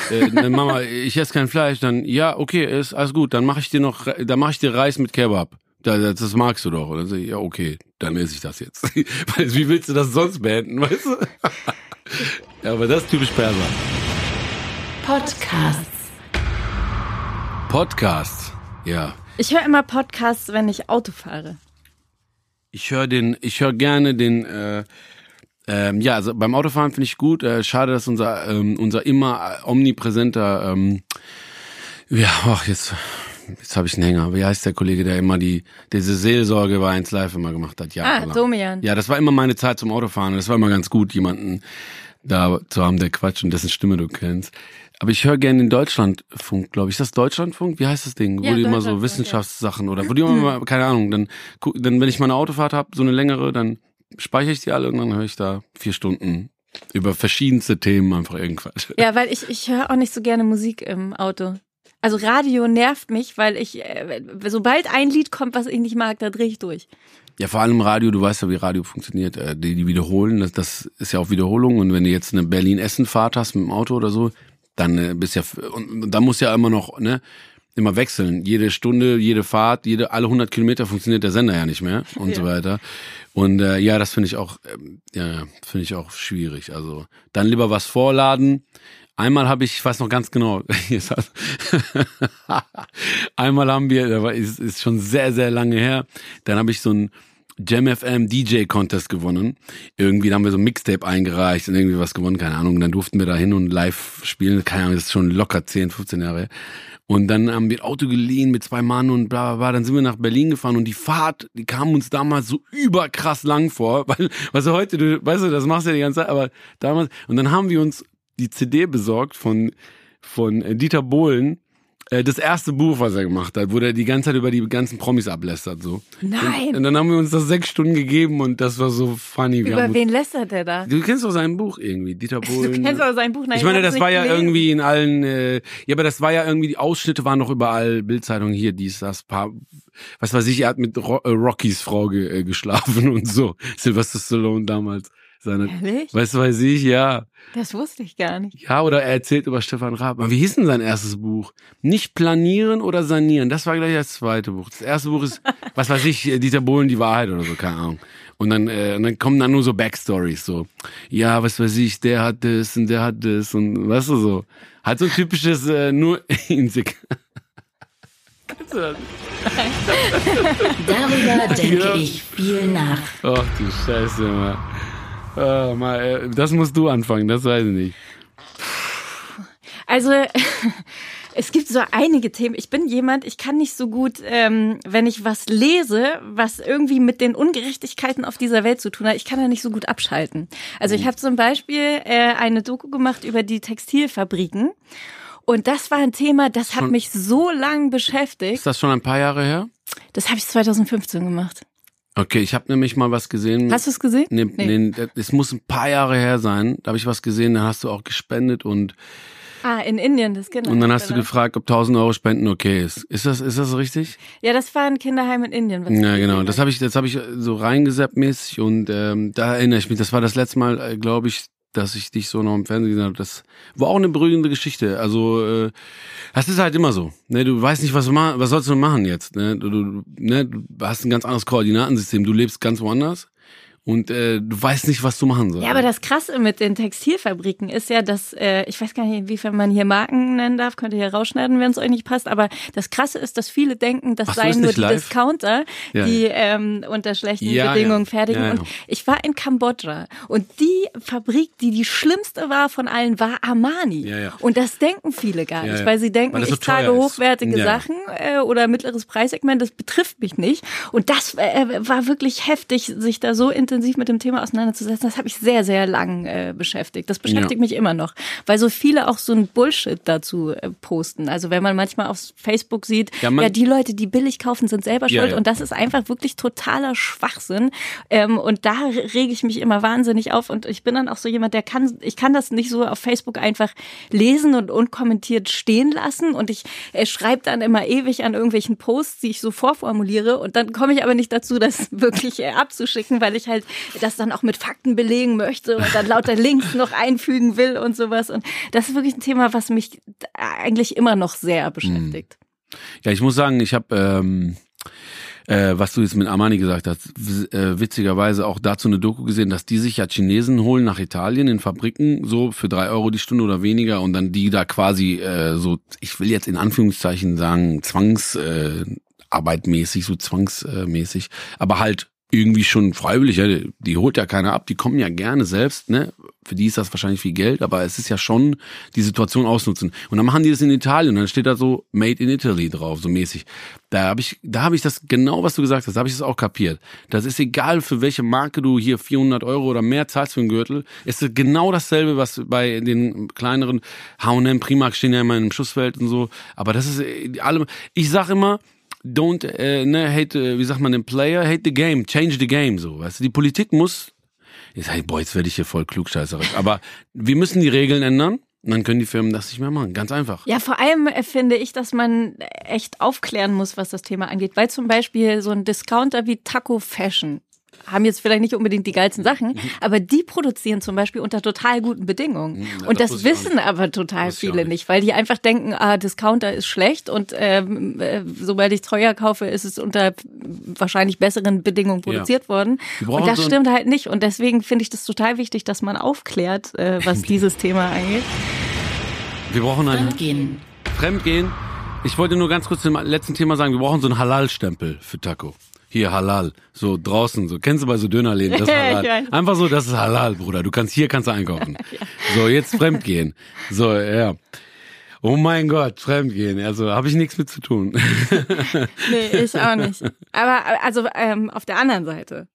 Äh, dann, Mama, ich esse kein Fleisch. Dann ja, okay, ist alles gut. Dann mache ich dir noch, dann mache ich dir Reis mit Kebab. Da- Das, das magst du doch. Und dann sag ich, ja, okay, dann esse ich das jetzt. *laughs* Wie willst du das sonst beenden, weißt du? *laughs* ja, aber das ist typisch Perser. Podcasts. Podcast. Ja. Ich höre immer Podcasts, wenn ich Auto fahre. Ich höre den, ich höre gerne den, äh, ähm, ja, also beim Autofahren finde ich gut. Äh, schade, dass unser, ähm, unser immer omnipräsenter, ähm, ja, ach, jetzt, jetzt habe ich einen Hänger. Wie heißt der Kollege, der immer die, diese Seelsorge bei 1 Live immer gemacht hat? Ah, jahrelang. Domian. Ja, das war immer meine Zeit zum Autofahren. Das war immer ganz gut, jemanden da zu haben, der Quatsch und dessen Stimme du kennst. Aber ich höre gerne den Deutschlandfunk, glaube ich. Ist das Deutschlandfunk? Wie heißt das Ding? Ja, wo die immer so Wissenschaftssachen oder wo die immer, keine Ahnung, dann, dann wenn ich mal eine Autofahrt habe, so eine längere, dann speichere ich die alle und dann höre ich da vier Stunden über verschiedenste Themen einfach irgendwas. Ja, weil ich, ich höre auch nicht so gerne Musik im Auto. Also Radio nervt mich, weil ich, äh, sobald ein Lied kommt, was ich nicht mag, da drehe ich durch. Ja, vor allem Radio, du weißt ja, wie Radio funktioniert. Äh, Die, die wiederholen, das, das ist ja auch Wiederholung. Und wenn du jetzt eine Berlin-Essen-Fahrt hast mit dem Auto oder so, dann äh, bist ja, und, und dann muss ja immer noch, ne, immer wechseln. Jede Stunde, jede Fahrt, jede, alle 100 Kilometer funktioniert der Sender ja nicht mehr *laughs* und so weiter. Und äh, ja, das finde ich auch, ähm, ja, ja, finde ich auch schwierig. Also dann lieber was vorladen. Einmal habe ich, ich weiß noch ganz genau, *laughs* *laughs* einmal haben wir, ist, ist schon sehr, sehr lange her, dann habe ich so ein Jam FM DJ Contest gewonnen. Irgendwie da haben wir so ein Mixtape eingereicht und irgendwie was gewonnen, keine Ahnung. Und dann durften wir da hin und live spielen, keine Ahnung, das ist schon locker 10, 15 Jahre her. Und dann haben wir Auto geliehen mit zwei Mann und bla bla bla. Dann sind wir nach Berlin gefahren und die Fahrt, die kam uns damals so überkrass lang vor, *laughs* weil, was du heute, du, weißt du, das machst du ja die ganze Zeit, aber damals, und dann haben wir uns die CD besorgt von, von äh, Dieter Bohlen, Äh, das erste Buch, was er gemacht hat, wo er die ganze Zeit über die ganzen Promis ablästert. So. Nein. Und, und dann haben wir uns das sechs Stunden gegeben und das war so funny. Wir Über haben wen lästert der da? Du kennst doch sein Buch irgendwie, Dieter Bohlen. *laughs* Du kennst aber sein Buch, nein, Ich meine, das war ja gelesen. irgendwie in allen, äh, ja, aber das war ja irgendwie, die Ausschnitte waren noch überall, Bildzeitungen hier, dies, das, paar, was weiß ich, er hat mit Ro äh, Rockys Frau ge äh, geschlafen *laughs* und so. Sylvester Stallone damals. Seine, Ehrlich? was weiß ich, ja. Das wusste ich gar nicht. Ja, oder er erzählt über Stefan Raab. Aber wie hieß denn sein erstes Buch? Nicht planieren oder sanieren. Das war gleich das zweite Buch. Das erste Buch ist, *laughs* was weiß ich, Dieter Bohlen, die Wahrheit oder so, keine Ahnung. Und dann, äh, und dann kommen dann nur so Backstories, so. Ja, was weiß ich, der hat das und der hat das und weißt du so. Halt so ein typisches, äh, nur *laughs* Insek. Kennst du das? Darüber *laughs* denke Ja. ich viel nach. Ach du Scheiße, mal. Oh, mal äh, das musst du anfangen, das weiß ich nicht. Also *laughs* es gibt so einige Themen. Ich bin jemand, ich kann nicht so gut, ähm, wenn ich was lese, was irgendwie mit den Ungerechtigkeiten auf dieser Welt zu tun hat, ich kann da nicht so gut abschalten. Also ich habe zum Beispiel äh, eine Doku gemacht über die Textilfabriken. Und das war ein Thema, das hat Schon- mich so lang beschäftigt. Ist das schon ein paar Jahre her? Das habe ich 2015 gemacht. Okay, ich habe nämlich mal was gesehen. Hast du es gesehen? Nee, nee. es muss ein paar Jahre her sein. Da habe ich was gesehen, da hast du auch gespendet und, Ah, in Indien, das Kinderheim. und dann hast du gefragt, ob 1000 Euro Spenden okay ist. Ist das, ist das richtig? Ja, das war ein Kinderheim in Indien. Ja, genau. Das habe ich, das habe ich so reingesappt mäßig und ähm, da erinnere ich mich. Das war das letzte Mal, äh, glaube ich, dass ich dich so noch im Fernsehen gesehen habe. Das war auch eine beruhigende Geschichte. Also äh, das ist halt immer so. Ne, du weißt nicht, was du ma was sollst du machen jetzt. Ne? Du, du, ne, du hast ein ganz anderes Koordinatensystem. Du lebst ganz woanders und äh, du weißt nicht, was du machen sollst. Ja, aber das Krasse mit den Textilfabriken ist ja, dass, äh, ich weiß gar nicht, inwiefern man hier Marken nennen darf, könnt ihr hier rausschneiden, wenn es euch nicht passt, aber das Krasse ist, dass viele denken, das Ach seien nur die live? Discounter, Ja, die ähm, unter schlechten Ja, Bedingungen ja. fertigen. Ja, ja. Und ich war in Kambodscha und die Fabrik, die die schlimmste war von allen, war Armani. Ja, ja. Und das denken viele gar Ja, nicht, ja. weil sie denken, Weil so ich trage hochwertige Ja, ja. Sachen äh, oder mittleres Preissegment, das betrifft mich nicht. Und das äh, war wirklich heftig, sich da so intensiv mit dem Thema auseinanderzusetzen. Das habe ich sehr, sehr lang äh, beschäftigt. Das beschäftigt Ja. mich immer noch, weil so viele auch so ein Bullshit dazu äh, posten. Also wenn man manchmal auf Facebook sieht, Ja, ja, die Leute, die billig kaufen, sind selber Ja, schuld. Und das ist einfach wirklich totaler Schwachsinn. Ähm, und da rege ich mich immer wahnsinnig auf. Und ich bin dann auch so jemand, der kann, ich kann das nicht so auf Facebook einfach lesen und unkommentiert stehen lassen. Und ich äh, schreibe dann immer ewig an irgendwelchen Posts, die ich so vorformuliere. Und dann komme ich aber nicht dazu, das *laughs* wirklich äh, abzuschicken, weil ich halt das dann auch mit Fakten belegen möchte und dann lauter Links noch einfügen will und sowas. Und das ist wirklich ein Thema, was mich eigentlich immer noch sehr beschäftigt. Ja, ich muss sagen, ich habe, ähm, äh, was du jetzt mit Armani gesagt hast, äh, witzigerweise auch dazu eine Doku gesehen, dass die sich ja Chinesen holen nach Italien in Fabriken, so für drei Euro die Stunde oder weniger und dann die da quasi äh, so, ich will jetzt in Anführungszeichen sagen, zwangsarbeitmäßig, äh, arbeitmäßig, so zwangsmäßig, aber halt irgendwie schon freiwillig, ja, die, holt ja keiner ab, die kommen ja gerne selbst, ne? Für die ist das wahrscheinlich viel Geld, aber es ist ja schon die Situation ausnutzen. Und dann machen die das in Italien, dann steht da so Made in Italy drauf, so mäßig. Da habe ich, da habe ich das genau, was du gesagt hast, da habe ich das auch kapiert. Das ist egal, für welche Marke du hier 400 Euro oder mehr zahlst für einen Gürtel. Es ist genau dasselbe, was bei den kleineren H&M, Primark stehen ja immer im Schussfeld und so. Aber das ist äh, alle. Ich sag immer, don't, äh, ne, hate, äh, wie sagt man den Player, hate the game, change the game, so, weißt du, die Politik muss, jetzt sag boah, jetzt werde ich hier voll klugscheißerisch, aber wir müssen die Regeln ändern, und dann können die Firmen das nicht mehr machen, ganz einfach. Ja, vor allem äh, finde ich, dass man echt aufklären muss, was das Thema angeht. Weil zum Beispiel so ein Discounter wie Taco Fashion haben jetzt vielleicht nicht unbedingt die geilsten Sachen, aber die produzieren zum Beispiel unter total guten Bedingungen. Mhm, ja, und das das, wissen aber total viele nicht. nicht, weil die einfach denken, ah, Discounter ist schlecht und ähm, äh, sobald ich teuer kaufe, ist es unter wahrscheinlich besseren Bedingungen produziert worden. Wir brauchen Und das so stimmt halt nicht. Und deswegen finde ich das total wichtig, dass man aufklärt, äh, was *laughs* dieses Thema angeht. Wir brauchen ein Fremdgehen. Fremdgehen. Ich wollte nur ganz kurz zum letzten Thema sagen, wir brauchen so einen Halal-Stempel für Taco. Hier Halal, so draußen, so kennst du bei so Dönerläden, das *laughs* ist Halal. Einfach so, das ist Halal, Bruder. Du kannst hier kannst du einkaufen. *laughs* So jetzt Fremdgehen. So ja. Oh mein Gott, Fremdgehen. Also habe ich nichts mit zu tun. *laughs* Nee, ich auch nicht. Aber also ähm, auf der anderen Seite.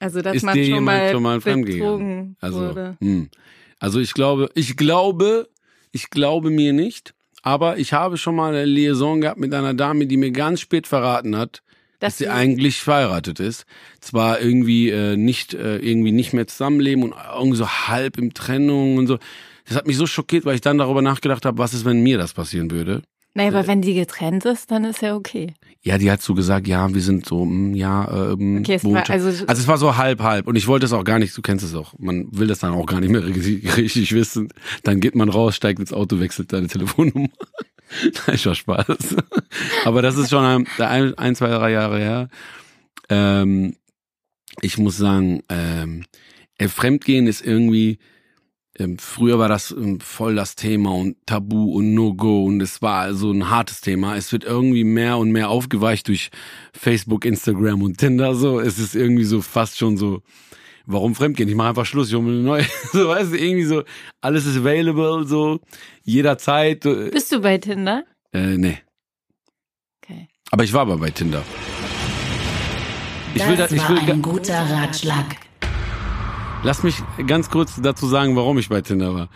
Also, dass ist man dir schon jemand mal schon mal fremdgegangen? Also, wurde. hm. also ich glaube, ich glaube, ich glaube mir nicht. Aber ich habe schon mal eine Liaison gehabt mit einer Dame, die mir ganz spät verraten hat, dass, Dass sie sie- eigentlich verheiratet ist. Zwar irgendwie äh, nicht äh, irgendwie nicht mehr zusammenleben und irgendwie so halb im Trennung und so. Das hat mich so schockiert, weil ich dann darüber nachgedacht habe, was ist, wenn mir das passieren würde. Naja, aber wenn die getrennt ist, dann ist ja okay. Ja, die hat so gesagt, ja, wir sind so, mm, ja, ähm, Okay, es war- also- also es war so halb, halb. Und ich wollte es auch gar nicht, du kennst es auch. Man will das dann auch gar nicht mehr richtig, *laughs* richtig wissen. Dann geht man raus, steigt ins Auto, wechselt seine Telefonnummer. *laughs* Ist schon Spaß. Aber das ist schon ein, ein, zwei, drei Jahre her. Ähm, ich muss sagen, ähm, äh, Fremdgehen ist irgendwie, ähm, früher war das ähm, voll das Thema und Tabu und No-Go und es war also ein hartes Thema. Es wird irgendwie mehr und mehr aufgeweicht durch Facebook, Instagram und Tinder. So, es ist irgendwie so fast schon so, warum Fremdgehen? Ich mache einfach Schluss, ich hole mir eine neue. *laughs* So, weißt du, irgendwie so, alles ist available, so, jederzeit. Bist du bei Tinder? äh, nee. Okay. Aber ich war aber bei Tinder. Ich will, da, das ich war will, ein guter Ratschlag. Lass mich ganz kurz dazu sagen, warum ich bei Tinder war.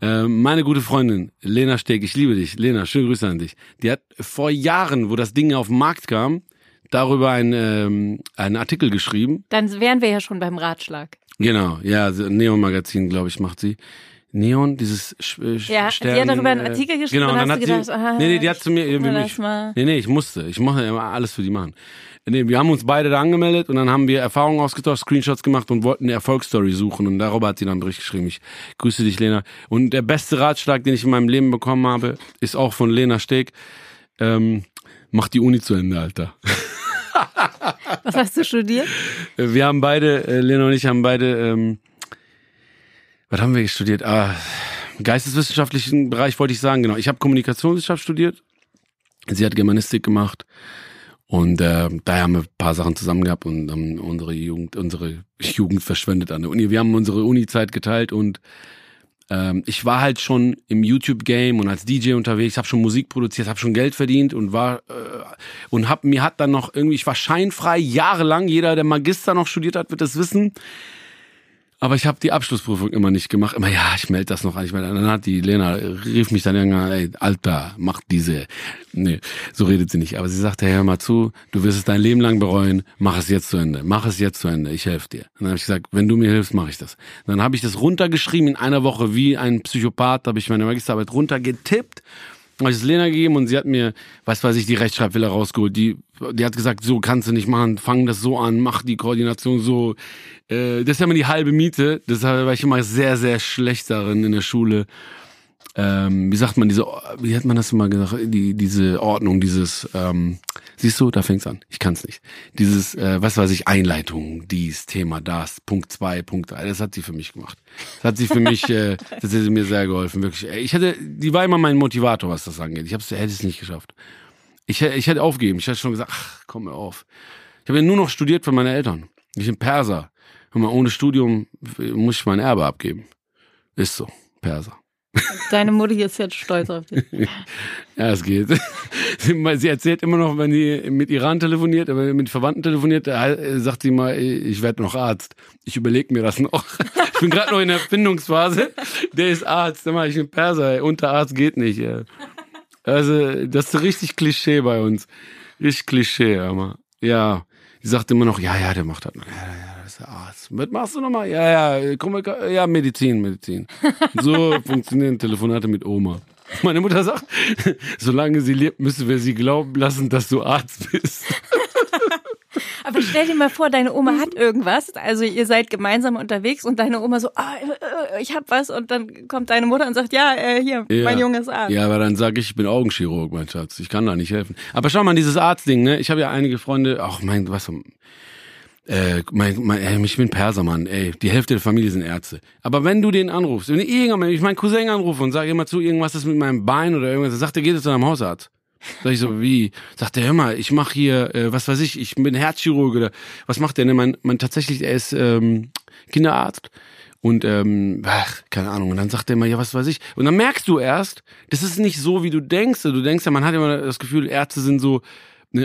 Äh, meine gute Freundin, Lena Steg, ich liebe dich. Lena, schöne Grüße an dich. Die hat vor Jahren, wo das Ding auf den Markt kam, darüber ein, ähm, einen Artikel geschrieben. Dann wären wir ja schon beim Ratschlag. Genau, ja, so ein Neon-Magazin, glaube ich, macht sie. Neon, dieses Sch äh, Ja, Stern, die hat darüber einen äh, Artikel geschrieben Genau, und dann hast hat du sie, gedacht, ah, nee, nee, die hat ich zu mir, mir mich, nee, nee, ich musste, ich mache immer alles für die machen. Nee, wir haben uns beide da angemeldet und dann haben wir Erfahrungen ausgetauscht, Screenshots gemacht und wollten eine Erfolgsstory suchen und darüber hat sie dann einen Bericht geschrieben. Ich grüße dich, Lena. Und der beste Ratschlag, den ich in meinem Leben bekommen habe, ist auch von Lena Steg. Ähm, mach die Uni zu Ende, Alter. Was hast du studiert? Wir haben beide, äh, Lena und ich haben beide, ähm, was haben wir studiert? Ah, geisteswissenschaftlichen Bereich wollte ich sagen, genau. Ich habe Kommunikationswissenschaft studiert. Sie hat Germanistik gemacht. Und äh, daher haben wir ein paar Sachen zusammen gehabt und haben unsere Jugend, unsere Jugend verschwendet an der Uni. Wir haben unsere Uni-Zeit geteilt und ähm, ich war halt schon im YouTube-Game und als DJ unterwegs, habe schon Musik produziert, habe schon Geld verdient und war äh, und hab mir hat dann noch irgendwie, ich war scheinfrei jahrelang. Jeder, der Magister noch studiert hat, wird das wissen. Aber ich habe die Abschlussprüfung immer nicht gemacht. Immer, ja, ich melde das noch an. Ich melde, dann hat die Lena, rief mich dann irgendwann, ey, Alter, mach diese. Nee, so redet sie nicht. Aber sie sagte, hör mal zu, du wirst es dein Leben lang bereuen, mach es jetzt zu Ende. Mach es jetzt zu Ende, ich helfe dir. Und dann habe ich gesagt, wenn du mir hilfst, mache ich das. Dann habe ich das runtergeschrieben in einer Woche wie ein Psychopath, habe ich meine Magisterarbeit runtergetippt habe ich es Lena gegeben und sie hat mir, was weiß ich, die Rechtschreibfehler rausgeholt. Die, die hat gesagt, so kannst du nicht machen, fang das so an, mach die Koordination so. Äh, das ist ja immer die halbe Miete. Deshalb war ich immer sehr, sehr schlecht darin in der Schule. Ähm, wie sagt man, diese, wie hat man das immer gesagt, die, diese Ordnung, dieses, ähm, siehst du, da fängt's an. Ich kann's nicht. Dieses, äh, was weiß ich, Einleitung, dies, Thema, das, Punkt zwei, Punkt drei, das hat sie für mich gemacht. Das hat sie für mich, äh, *laughs* das hat sie mir sehr geholfen, wirklich. Ey, Ich hätte, die war immer mein Motivator, was das angeht. Ich hab's, hätte es nicht geschafft. Ich, hätte- ich hätte aufgegeben. Ich hätte schon gesagt, ach, komm mir auf. Ich habe ja nur noch studiert für meine Eltern. Ich bin Perser. Hör mal, ohne Studium muss ich mein Erbe abgeben. Ist so, Perser. Deine Mutti ist jetzt stolz auf dich. *laughs* Ja, es geht. Sie *laughs* sie erzählt immer noch, wenn die mit Iran telefoniert, aber mit Verwandten telefoniert, sagt sie mal, ich werde noch Arzt. Ich überlege mir das noch. *laughs* Ich bin gerade noch in der Findungsphase. Der ist Arzt, ich einen Perser. ey. Unterarzt geht nicht. Also, das ist richtig Klischee bei uns. Richtig Klischee, aber ja. Die sagt immer noch, ja, ja, der macht das. Ja, ja, ist der Arzt. Was machst du nochmal? Ja, ja, komm, ja, Medizin, Medizin. So *laughs* funktionieren Telefonate mit Oma. Meine Mutter sagt, solange sie lebt, müssen wir sie glauben lassen, dass du Arzt bist. *laughs* Aber stell dir mal vor, deine Oma hat irgendwas. Also ihr seid gemeinsam unterwegs und deine Oma so, äh, ich hab was. Und dann kommt deine Mutter und sagt, ja, äh, hier, mein Junge ist Arzt. Ja, aber dann sage ich, ich bin Augenchirurg, mein Schatz. Ich kann da nicht helfen. Aber schau mal, dieses Arztding, ne? Ich habe ja einige Freunde, ach mein, was, äh, mein, mein, ey, ich bin Perser, Mann, ey. Die Hälfte der Familie sind Ärzte. Aber wenn du den anrufst, wenn ich irgendwann, ich meinen Cousin anrufe und sage immer zu, irgendwas ist mit meinem Bein oder irgendwas, dann sagt er, geht zu einem Hausarzt. Sag ich so, wie? Sagt er, hör mal, ich mache hier, äh, was weiß ich, ich bin Herzchirurg oder was macht der? Ne? Mein, mein tatsächlich, er ist ähm, Kinderarzt und ähm, ach, keine Ahnung. Und dann sagt er immer, ja, was weiß ich. Und dann merkst du erst, das ist nicht so, wie du denkst. Du denkst ja, man hat immer das Gefühl, Ärzte sind so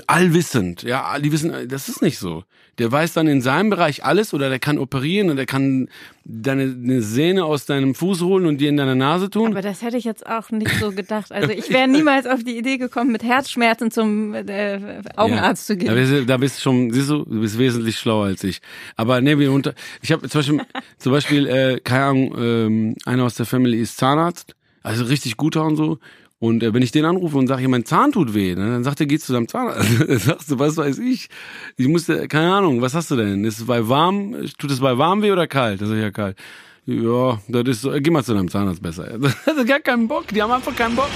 allwissend. Ja, die wissen, das ist nicht so. Der weiß dann in seinem Bereich alles oder der kann operieren und der kann deine eine Sehne aus deinem Fuß holen und dir in deine Nase tun. Aber das hätte ich jetzt auch nicht so gedacht. Also ich *laughs* wäre niemals auf die Idee gekommen, mit Herzschmerzen zum äh, Augenarzt ja. zu gehen. Da bist, da bist du schon, siehst du, du bist wesentlich schlauer als ich. Aber ne, wir unter, ich habe zum Beispiel, *laughs* zum Beispiel, äh, keine Ahnung, ähm, einer aus der Family ist Zahnarzt, also richtig guter und so. Und äh, wenn ich den anrufe und sage, mein Zahn tut weh, ne, dann sagt er, geh zu deinem Zahnarzt. *laughs* dann sagst du, was weiß ich? Ich musste, keine Ahnung, was hast du denn? Ist es bei warm, tut es bei warm weh oder kalt? Das ist ja kalt. Ja, das ist so, geh mal zu deinem Zahnarzt besser. *laughs* Das hat gar keinen Bock, die haben einfach keinen Bock.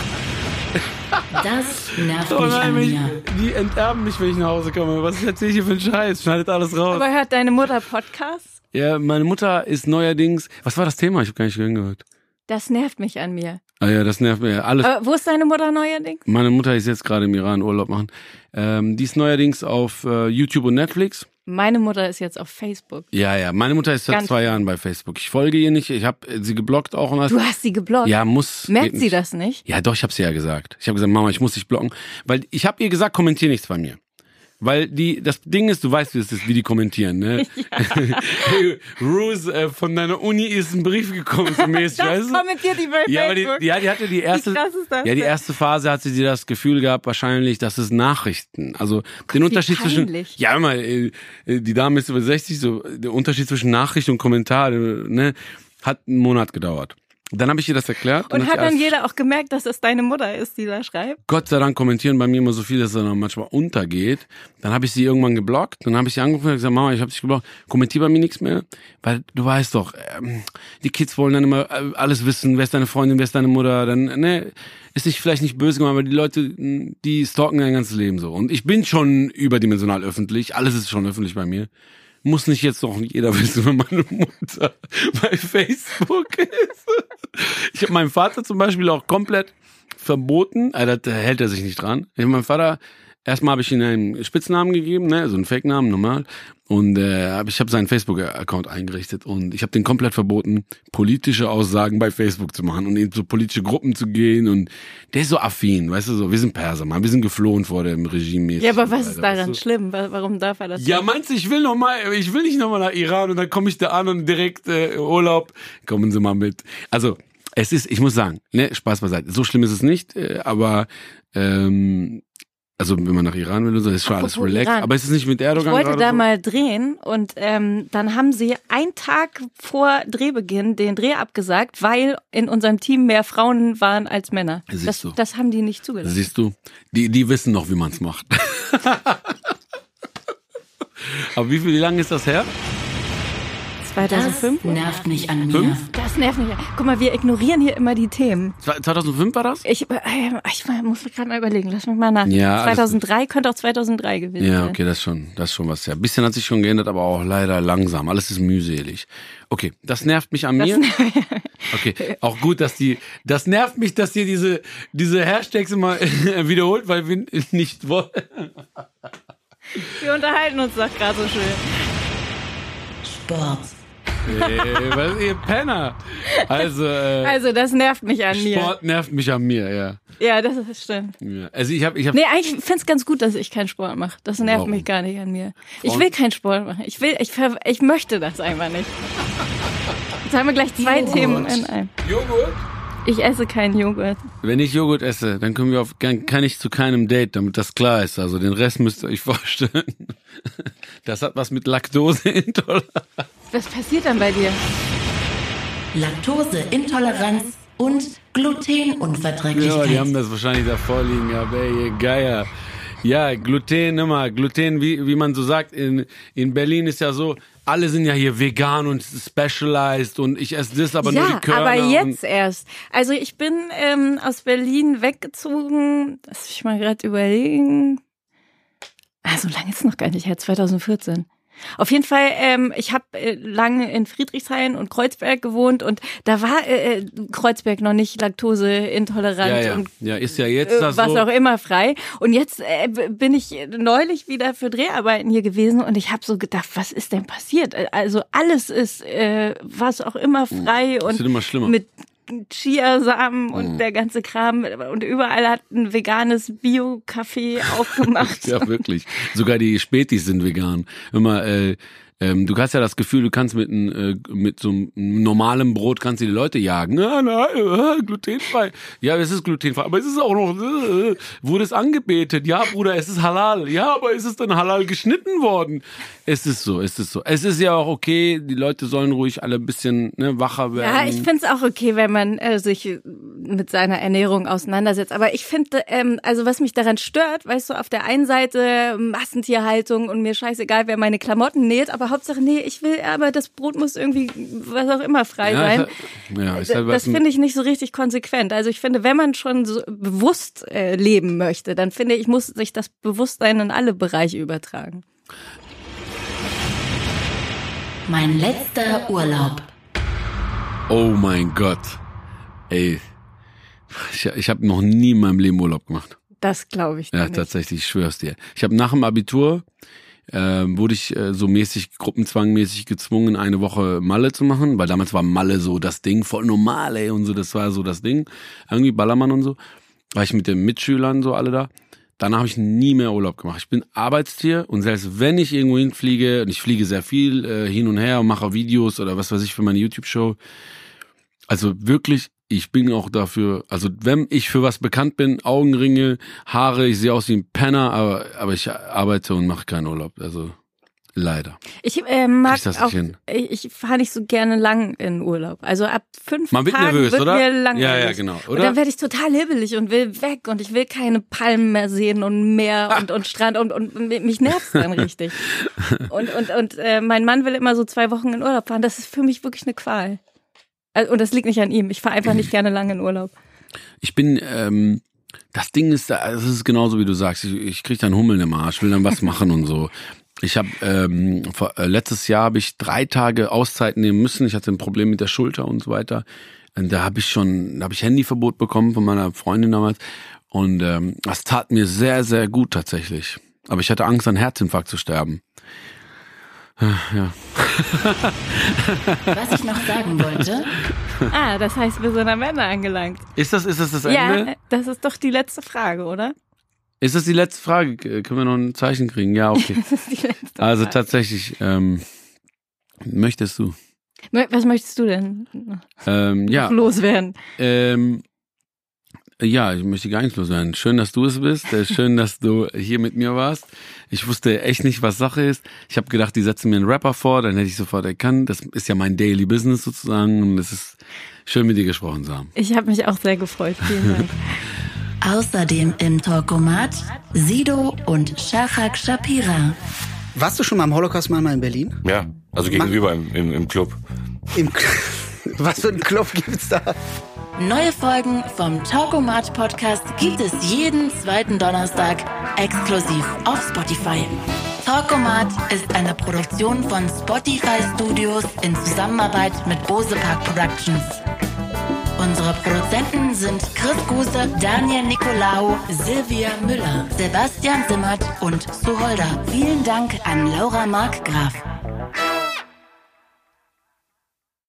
Das nervt *laughs* Oh mich nein, an wenn ich, mir. die enterben mich, wenn ich nach Hause komme. Was erzähl ich hier für einen Scheiß? Schneidet alles raus. Aber hört deine Mutter Podcasts? Ja, meine Mutter ist neuerdings. Was war das Thema? Ich habe gar nicht gehört. Das nervt mich an mir. Ah ja, das nervt mir. Alles. Aber wo ist deine Mutter neuerdings? Meine Mutter ist jetzt gerade im Iran Urlaub machen. Ähm, die ist neuerdings auf äh, YouTube und Netflix. Meine Mutter ist jetzt auf Facebook. Ja, ja. Meine Mutter ist seit Ganz- zwei Jahren bei Facebook. Ich folge ihr nicht. Ich habe sie geblockt auch und alles. Du hast sie geblockt. Ja, muss. Merkt sie das nicht? Ja, doch, ich habe sie ja gesagt. Ich habe gesagt, Mama, ich muss dich blocken. Weil ich habe ihr gesagt, kommentier nichts bei mir. Weil die, das Ding ist, du weißt, wie es ist, wie die kommentieren, ne? *laughs* hey, *laughs* Rose, äh, von deiner Uni ist ein Brief gekommen zu mir, *laughs* Das weißt du? kommentiert die bei Ja, aber die, Facebook. ja, die hatte die erste, ja, die erste Phase hatte sie das Gefühl gehabt, wahrscheinlich, dass es Nachrichten, also den Unterschied zwischen, ja, immer, äh, äh, die Dame ist über 60, so, der Unterschied zwischen Nachricht und Kommentar, äh, ne, hat einen Monat gedauert. Dann habe ich ihr das erklärt. Und sie hat dann jeder auch gemerkt, dass es deine Mutter ist, die da schreibt? Gott sei Dank kommentieren bei mir immer so viel, dass er dann manchmal untergeht. Dann habe ich sie irgendwann geblockt. Dann habe ich sie angerufen und gesagt, Mama, ich habe dich geblockt. Kommentier bei mir nichts mehr. Weil du weißt doch, ähm, die Kids wollen dann immer äh, alles wissen. Wer ist deine Freundin, wer ist deine Mutter? Dann, ne, ist nicht vielleicht nicht böse gemeint, aber die Leute, die stalken dein ganzes Leben so. Und ich bin schon überdimensional öffentlich. Alles ist schon öffentlich bei mir. Muss nicht jetzt doch jeder wissen, wenn meine Mutter bei Facebook ist. Ich habe meinem Vater zum Beispiel auch komplett verboten, äh, da hält er sich nicht dran. Ich hab meinem Vater, erstmal habe ich ihm einen Spitznamen gegeben, ne, so einen Fake-Namen, normal. Und äh, ich habe seinen Facebook-Account eingerichtet und ich habe den komplett verboten, politische Aussagen bei Facebook zu machen und in so politische Gruppen zu gehen. Und der ist so affin, weißt du so, wir sind Perser, Mann, wir sind geflohen vor dem Regime. Ja, aber was ist daran weißt du? schlimm? Wa- Warum darf er das? Ja, meinst du, ich will noch mal, ich will nicht noch mal nach Iran und dann komme ich da an und direkt äh, Urlaub. Kommen Sie mal mit. Also es ist, ich muss sagen, ne, Spaß beiseite. So schlimm ist es nicht, äh, aber ähm, also wenn man nach Iran will, ist schon alles relaxed. Iran. Aber ist es nicht mit Ich Erdogan wollte gerade da so? mal drehen und ähm, dann haben sie einen Tag vor Drehbeginn den Dreh abgesagt, weil in unserem Team mehr Frauen waren als Männer. Siehst Das, du. das haben die nicht zugelassen. Siehst du, die, die wissen noch, wie man es macht. *laughs* aber wie viel, wie lange ist das her? 2005? Das nervt mich an mir. Fünf? Das nervt mich. Guck mal, wir ignorieren hier immer die Themen. 2005 war das? Ich, äh, ich muss mir gerade mal überlegen, lass mich mal nach. Ja, alles 2003 könnte auch 2003 gewesen Ja, sein. okay, das ist schon, das ist schon was. Ja, ein bisschen hat sich schon geändert, aber auch leider langsam. Alles ist mühselig. Okay, das nervt mich an mir. *laughs* Okay, auch gut, dass die, das nervt mich, dass ihr diese, diese Hashtags immer *laughs* wiederholt, weil wir nicht wollen. Wir unterhalten uns doch gerade so schön. Sport. Ey, was, ihr Penner. Also, äh, Also, das nervt mich an mir. Sport nervt mich an mir, ja. Ja, das ist stimmt. ja. Also ich habe, ich habe, Nee, eigentlich finde es ganz gut, dass ich keinen Sport mache. Das nervt Warum? mich gar nicht an mir. Ich Frauen- will keinen Sport machen. Ich will, ich, ich möchte das einfach nicht. Jetzt haben wir gleich zwei Joghurt. Themen in einem. Joghurt. Ich esse keinen Joghurt. Wenn ich Joghurt esse, dann können wir auf, kann, kann ich zu keinem Date, damit das klar ist. Also den Rest müsst ihr euch *laughs* vorstellen. Das hat was mit Laktoseintoleranz. Was passiert dann bei dir? Laktoseintoleranz und Glutenunverträglichkeit. Ja, die haben das wahrscheinlich da vorliegen gehabt, ey, ihr Geier. Ja, Gluten immer. Gluten, wie, wie man so sagt, in, in Berlin ist ja so, alle sind ja hier vegan und specialized und ich esse das, aber nur ja, die Körner. aber jetzt erst. Also ich bin ähm, aus Berlin weggezogen. Lass mich mal gerade überlegen. Ah, so lange ist es noch gar nicht her, 2014. Auf jeden Fall, ähm, ich habe äh, lange in Friedrichshain und Kreuzberg gewohnt und da war äh, äh, Kreuzberg noch nicht laktoseintolerant ja, ja. und ja, ist ja jetzt äh, das was so. auch immer frei. Und jetzt äh, bin ich neulich wieder für Dreharbeiten hier gewesen und ich habe so gedacht, was ist denn passiert? Also alles ist äh, was auch immer frei und wird immer schlimmer. mit Chiasamen und der ganze Kram und überall hat ein veganes Bio-Café aufgemacht. *laughs* Ja, wirklich. Sogar die Spätis sind vegan. Immer, äh, ähm, du hast ja das Gefühl, du kannst mit, ein, äh, mit so einem normalen Brot kannst du die Leute jagen. Ah, nein, äh, glutenfrei. Ja, es ist glutenfrei, aber es ist auch noch, äh, wurde es angebetet. Ja, Bruder, es ist halal. Ja, aber ist es dann halal geschnitten worden? Es ist so, es ist so. Es ist ja auch okay, die Leute sollen ruhig alle ein bisschen ne, wacher werden. Ja, ich finde es auch okay, wenn man äh, sich mit seiner Ernährung auseinandersetzt. Aber ich finde, ähm, also was mich daran stört, weißt du, auf der einen Seite Massentierhaltung und mir scheißegal, wer meine Klamotten näht, aber Hauptsache, nee, ich will, aber das Brot muss irgendwie, was auch immer, frei ja, sein. Ja, ist halt das finde ich nicht so richtig konsequent. Also ich finde, wenn man schon so bewusst äh, leben möchte, dann finde ich, muss sich das Bewusstsein in alle Bereiche übertragen. Mein letzter Urlaub. Oh mein Gott. Ey, ich, ich habe noch nie in meinem Leben Urlaub gemacht. Das glaube ich. Ja, nicht. tatsächlich, ich schwör's dir. Ich habe nach dem Abitur äh, wurde ich äh, so mäßig, gruppenzwangmäßig gezwungen, eine Woche Malle zu machen, weil damals war Malle so das Ding, voll normal, ey, und so, das war so das Ding. Irgendwie Ballermann und so. War ich mit den Mitschülern so alle da. Danach habe ich nie mehr Urlaub gemacht. Ich bin Arbeitstier und selbst wenn ich irgendwo hinfliege, und ich fliege sehr viel äh, hin und her und mache Videos oder was weiß ich für meine YouTube-Show, also wirklich, ich bin auch dafür, also wenn ich für was bekannt bin, Augenringe, Haare, ich sehe aus wie ein Penner, aber, aber ich arbeite und mache keinen Urlaub. Also leider. Ich äh, mag Krieg das auch, hin. ich, ich fahre nicht so gerne lang in Urlaub. Also ab fünf Man wird Tagen nervös, wird oder? mir langweilig. Ja, ja, genau, Und oder? dann werde ich total hibbelig und will weg und ich will keine Palmen mehr sehen und Meer und, und Strand und, und mich nervt's dann *laughs* richtig. Und, und, und äh, mein Mann will immer so zwei Wochen in Urlaub fahren. Das ist für mich wirklich eine Qual. Also, und das liegt nicht an ihm. Ich fahre einfach nicht gerne lange in Urlaub. Ich bin, ähm, das Ding ist, da- es ist genauso wie du sagst, ich, ich krieg dann Hummeln im Arsch, will dann was machen und so. Ich habe ähm, äh, letztes Jahr habe ich drei Tage Auszeit nehmen müssen. Ich hatte ein Problem mit der Schulter und so weiter. Und da habe ich schon, da habe ich Handyverbot bekommen von meiner Freundin damals. Und ähm, das tat mir sehr, sehr gut tatsächlich. Aber ich hatte Angst, an Herzinfarkt zu sterben. Was ich noch sagen wollte, Ah, das heißt, wir sind am Ende angelangt. Ist das, ist das das Ende? Ja, das ist doch die letzte Frage, oder? Ist das die letzte Frage? Können wir noch ein Zeichen kriegen? Ja, okay. *laughs* Das ist die letzte Also Frage. tatsächlich, ähm, möchtest du? Was möchtest du denn Ähm, ja, loswerden? ähm, ja, ich möchte gar nicht loswerden. Schön, dass du es bist. Äh, Schön, dass du hier mit mir warst. Ich wusste echt nicht, was Sache ist. Ich habe gedacht, die setzen mir einen Rapper vor, dann hätte ich sofort erkannt. Das ist ja mein Daily Business sozusagen und es ist schön, mit dir gesprochen zu haben. Ich habe mich auch sehr gefreut. Vielen Dank. *laughs* außerdem im Talkomat Sido und Shafak Shapira. Warst du schon mal am Holocaust-Mahnmal in Berlin? Ja, also gegenüber im, im, im Club. Im *laughs* Was für einen Club gibt's da? Neue Folgen vom Talkomat Podcast gibt es jeden zweiten Donnerstag exklusiv auf Spotify. Talkomat ist eine Produktion von Spotify Studios in Zusammenarbeit mit Bose Park Productions. Unsere Produzenten sind Chris Guse, Daniel Nicolaou, Silvia Müller, Sebastian Simmert und Suholder. Vielen Dank an Laura Markgraf.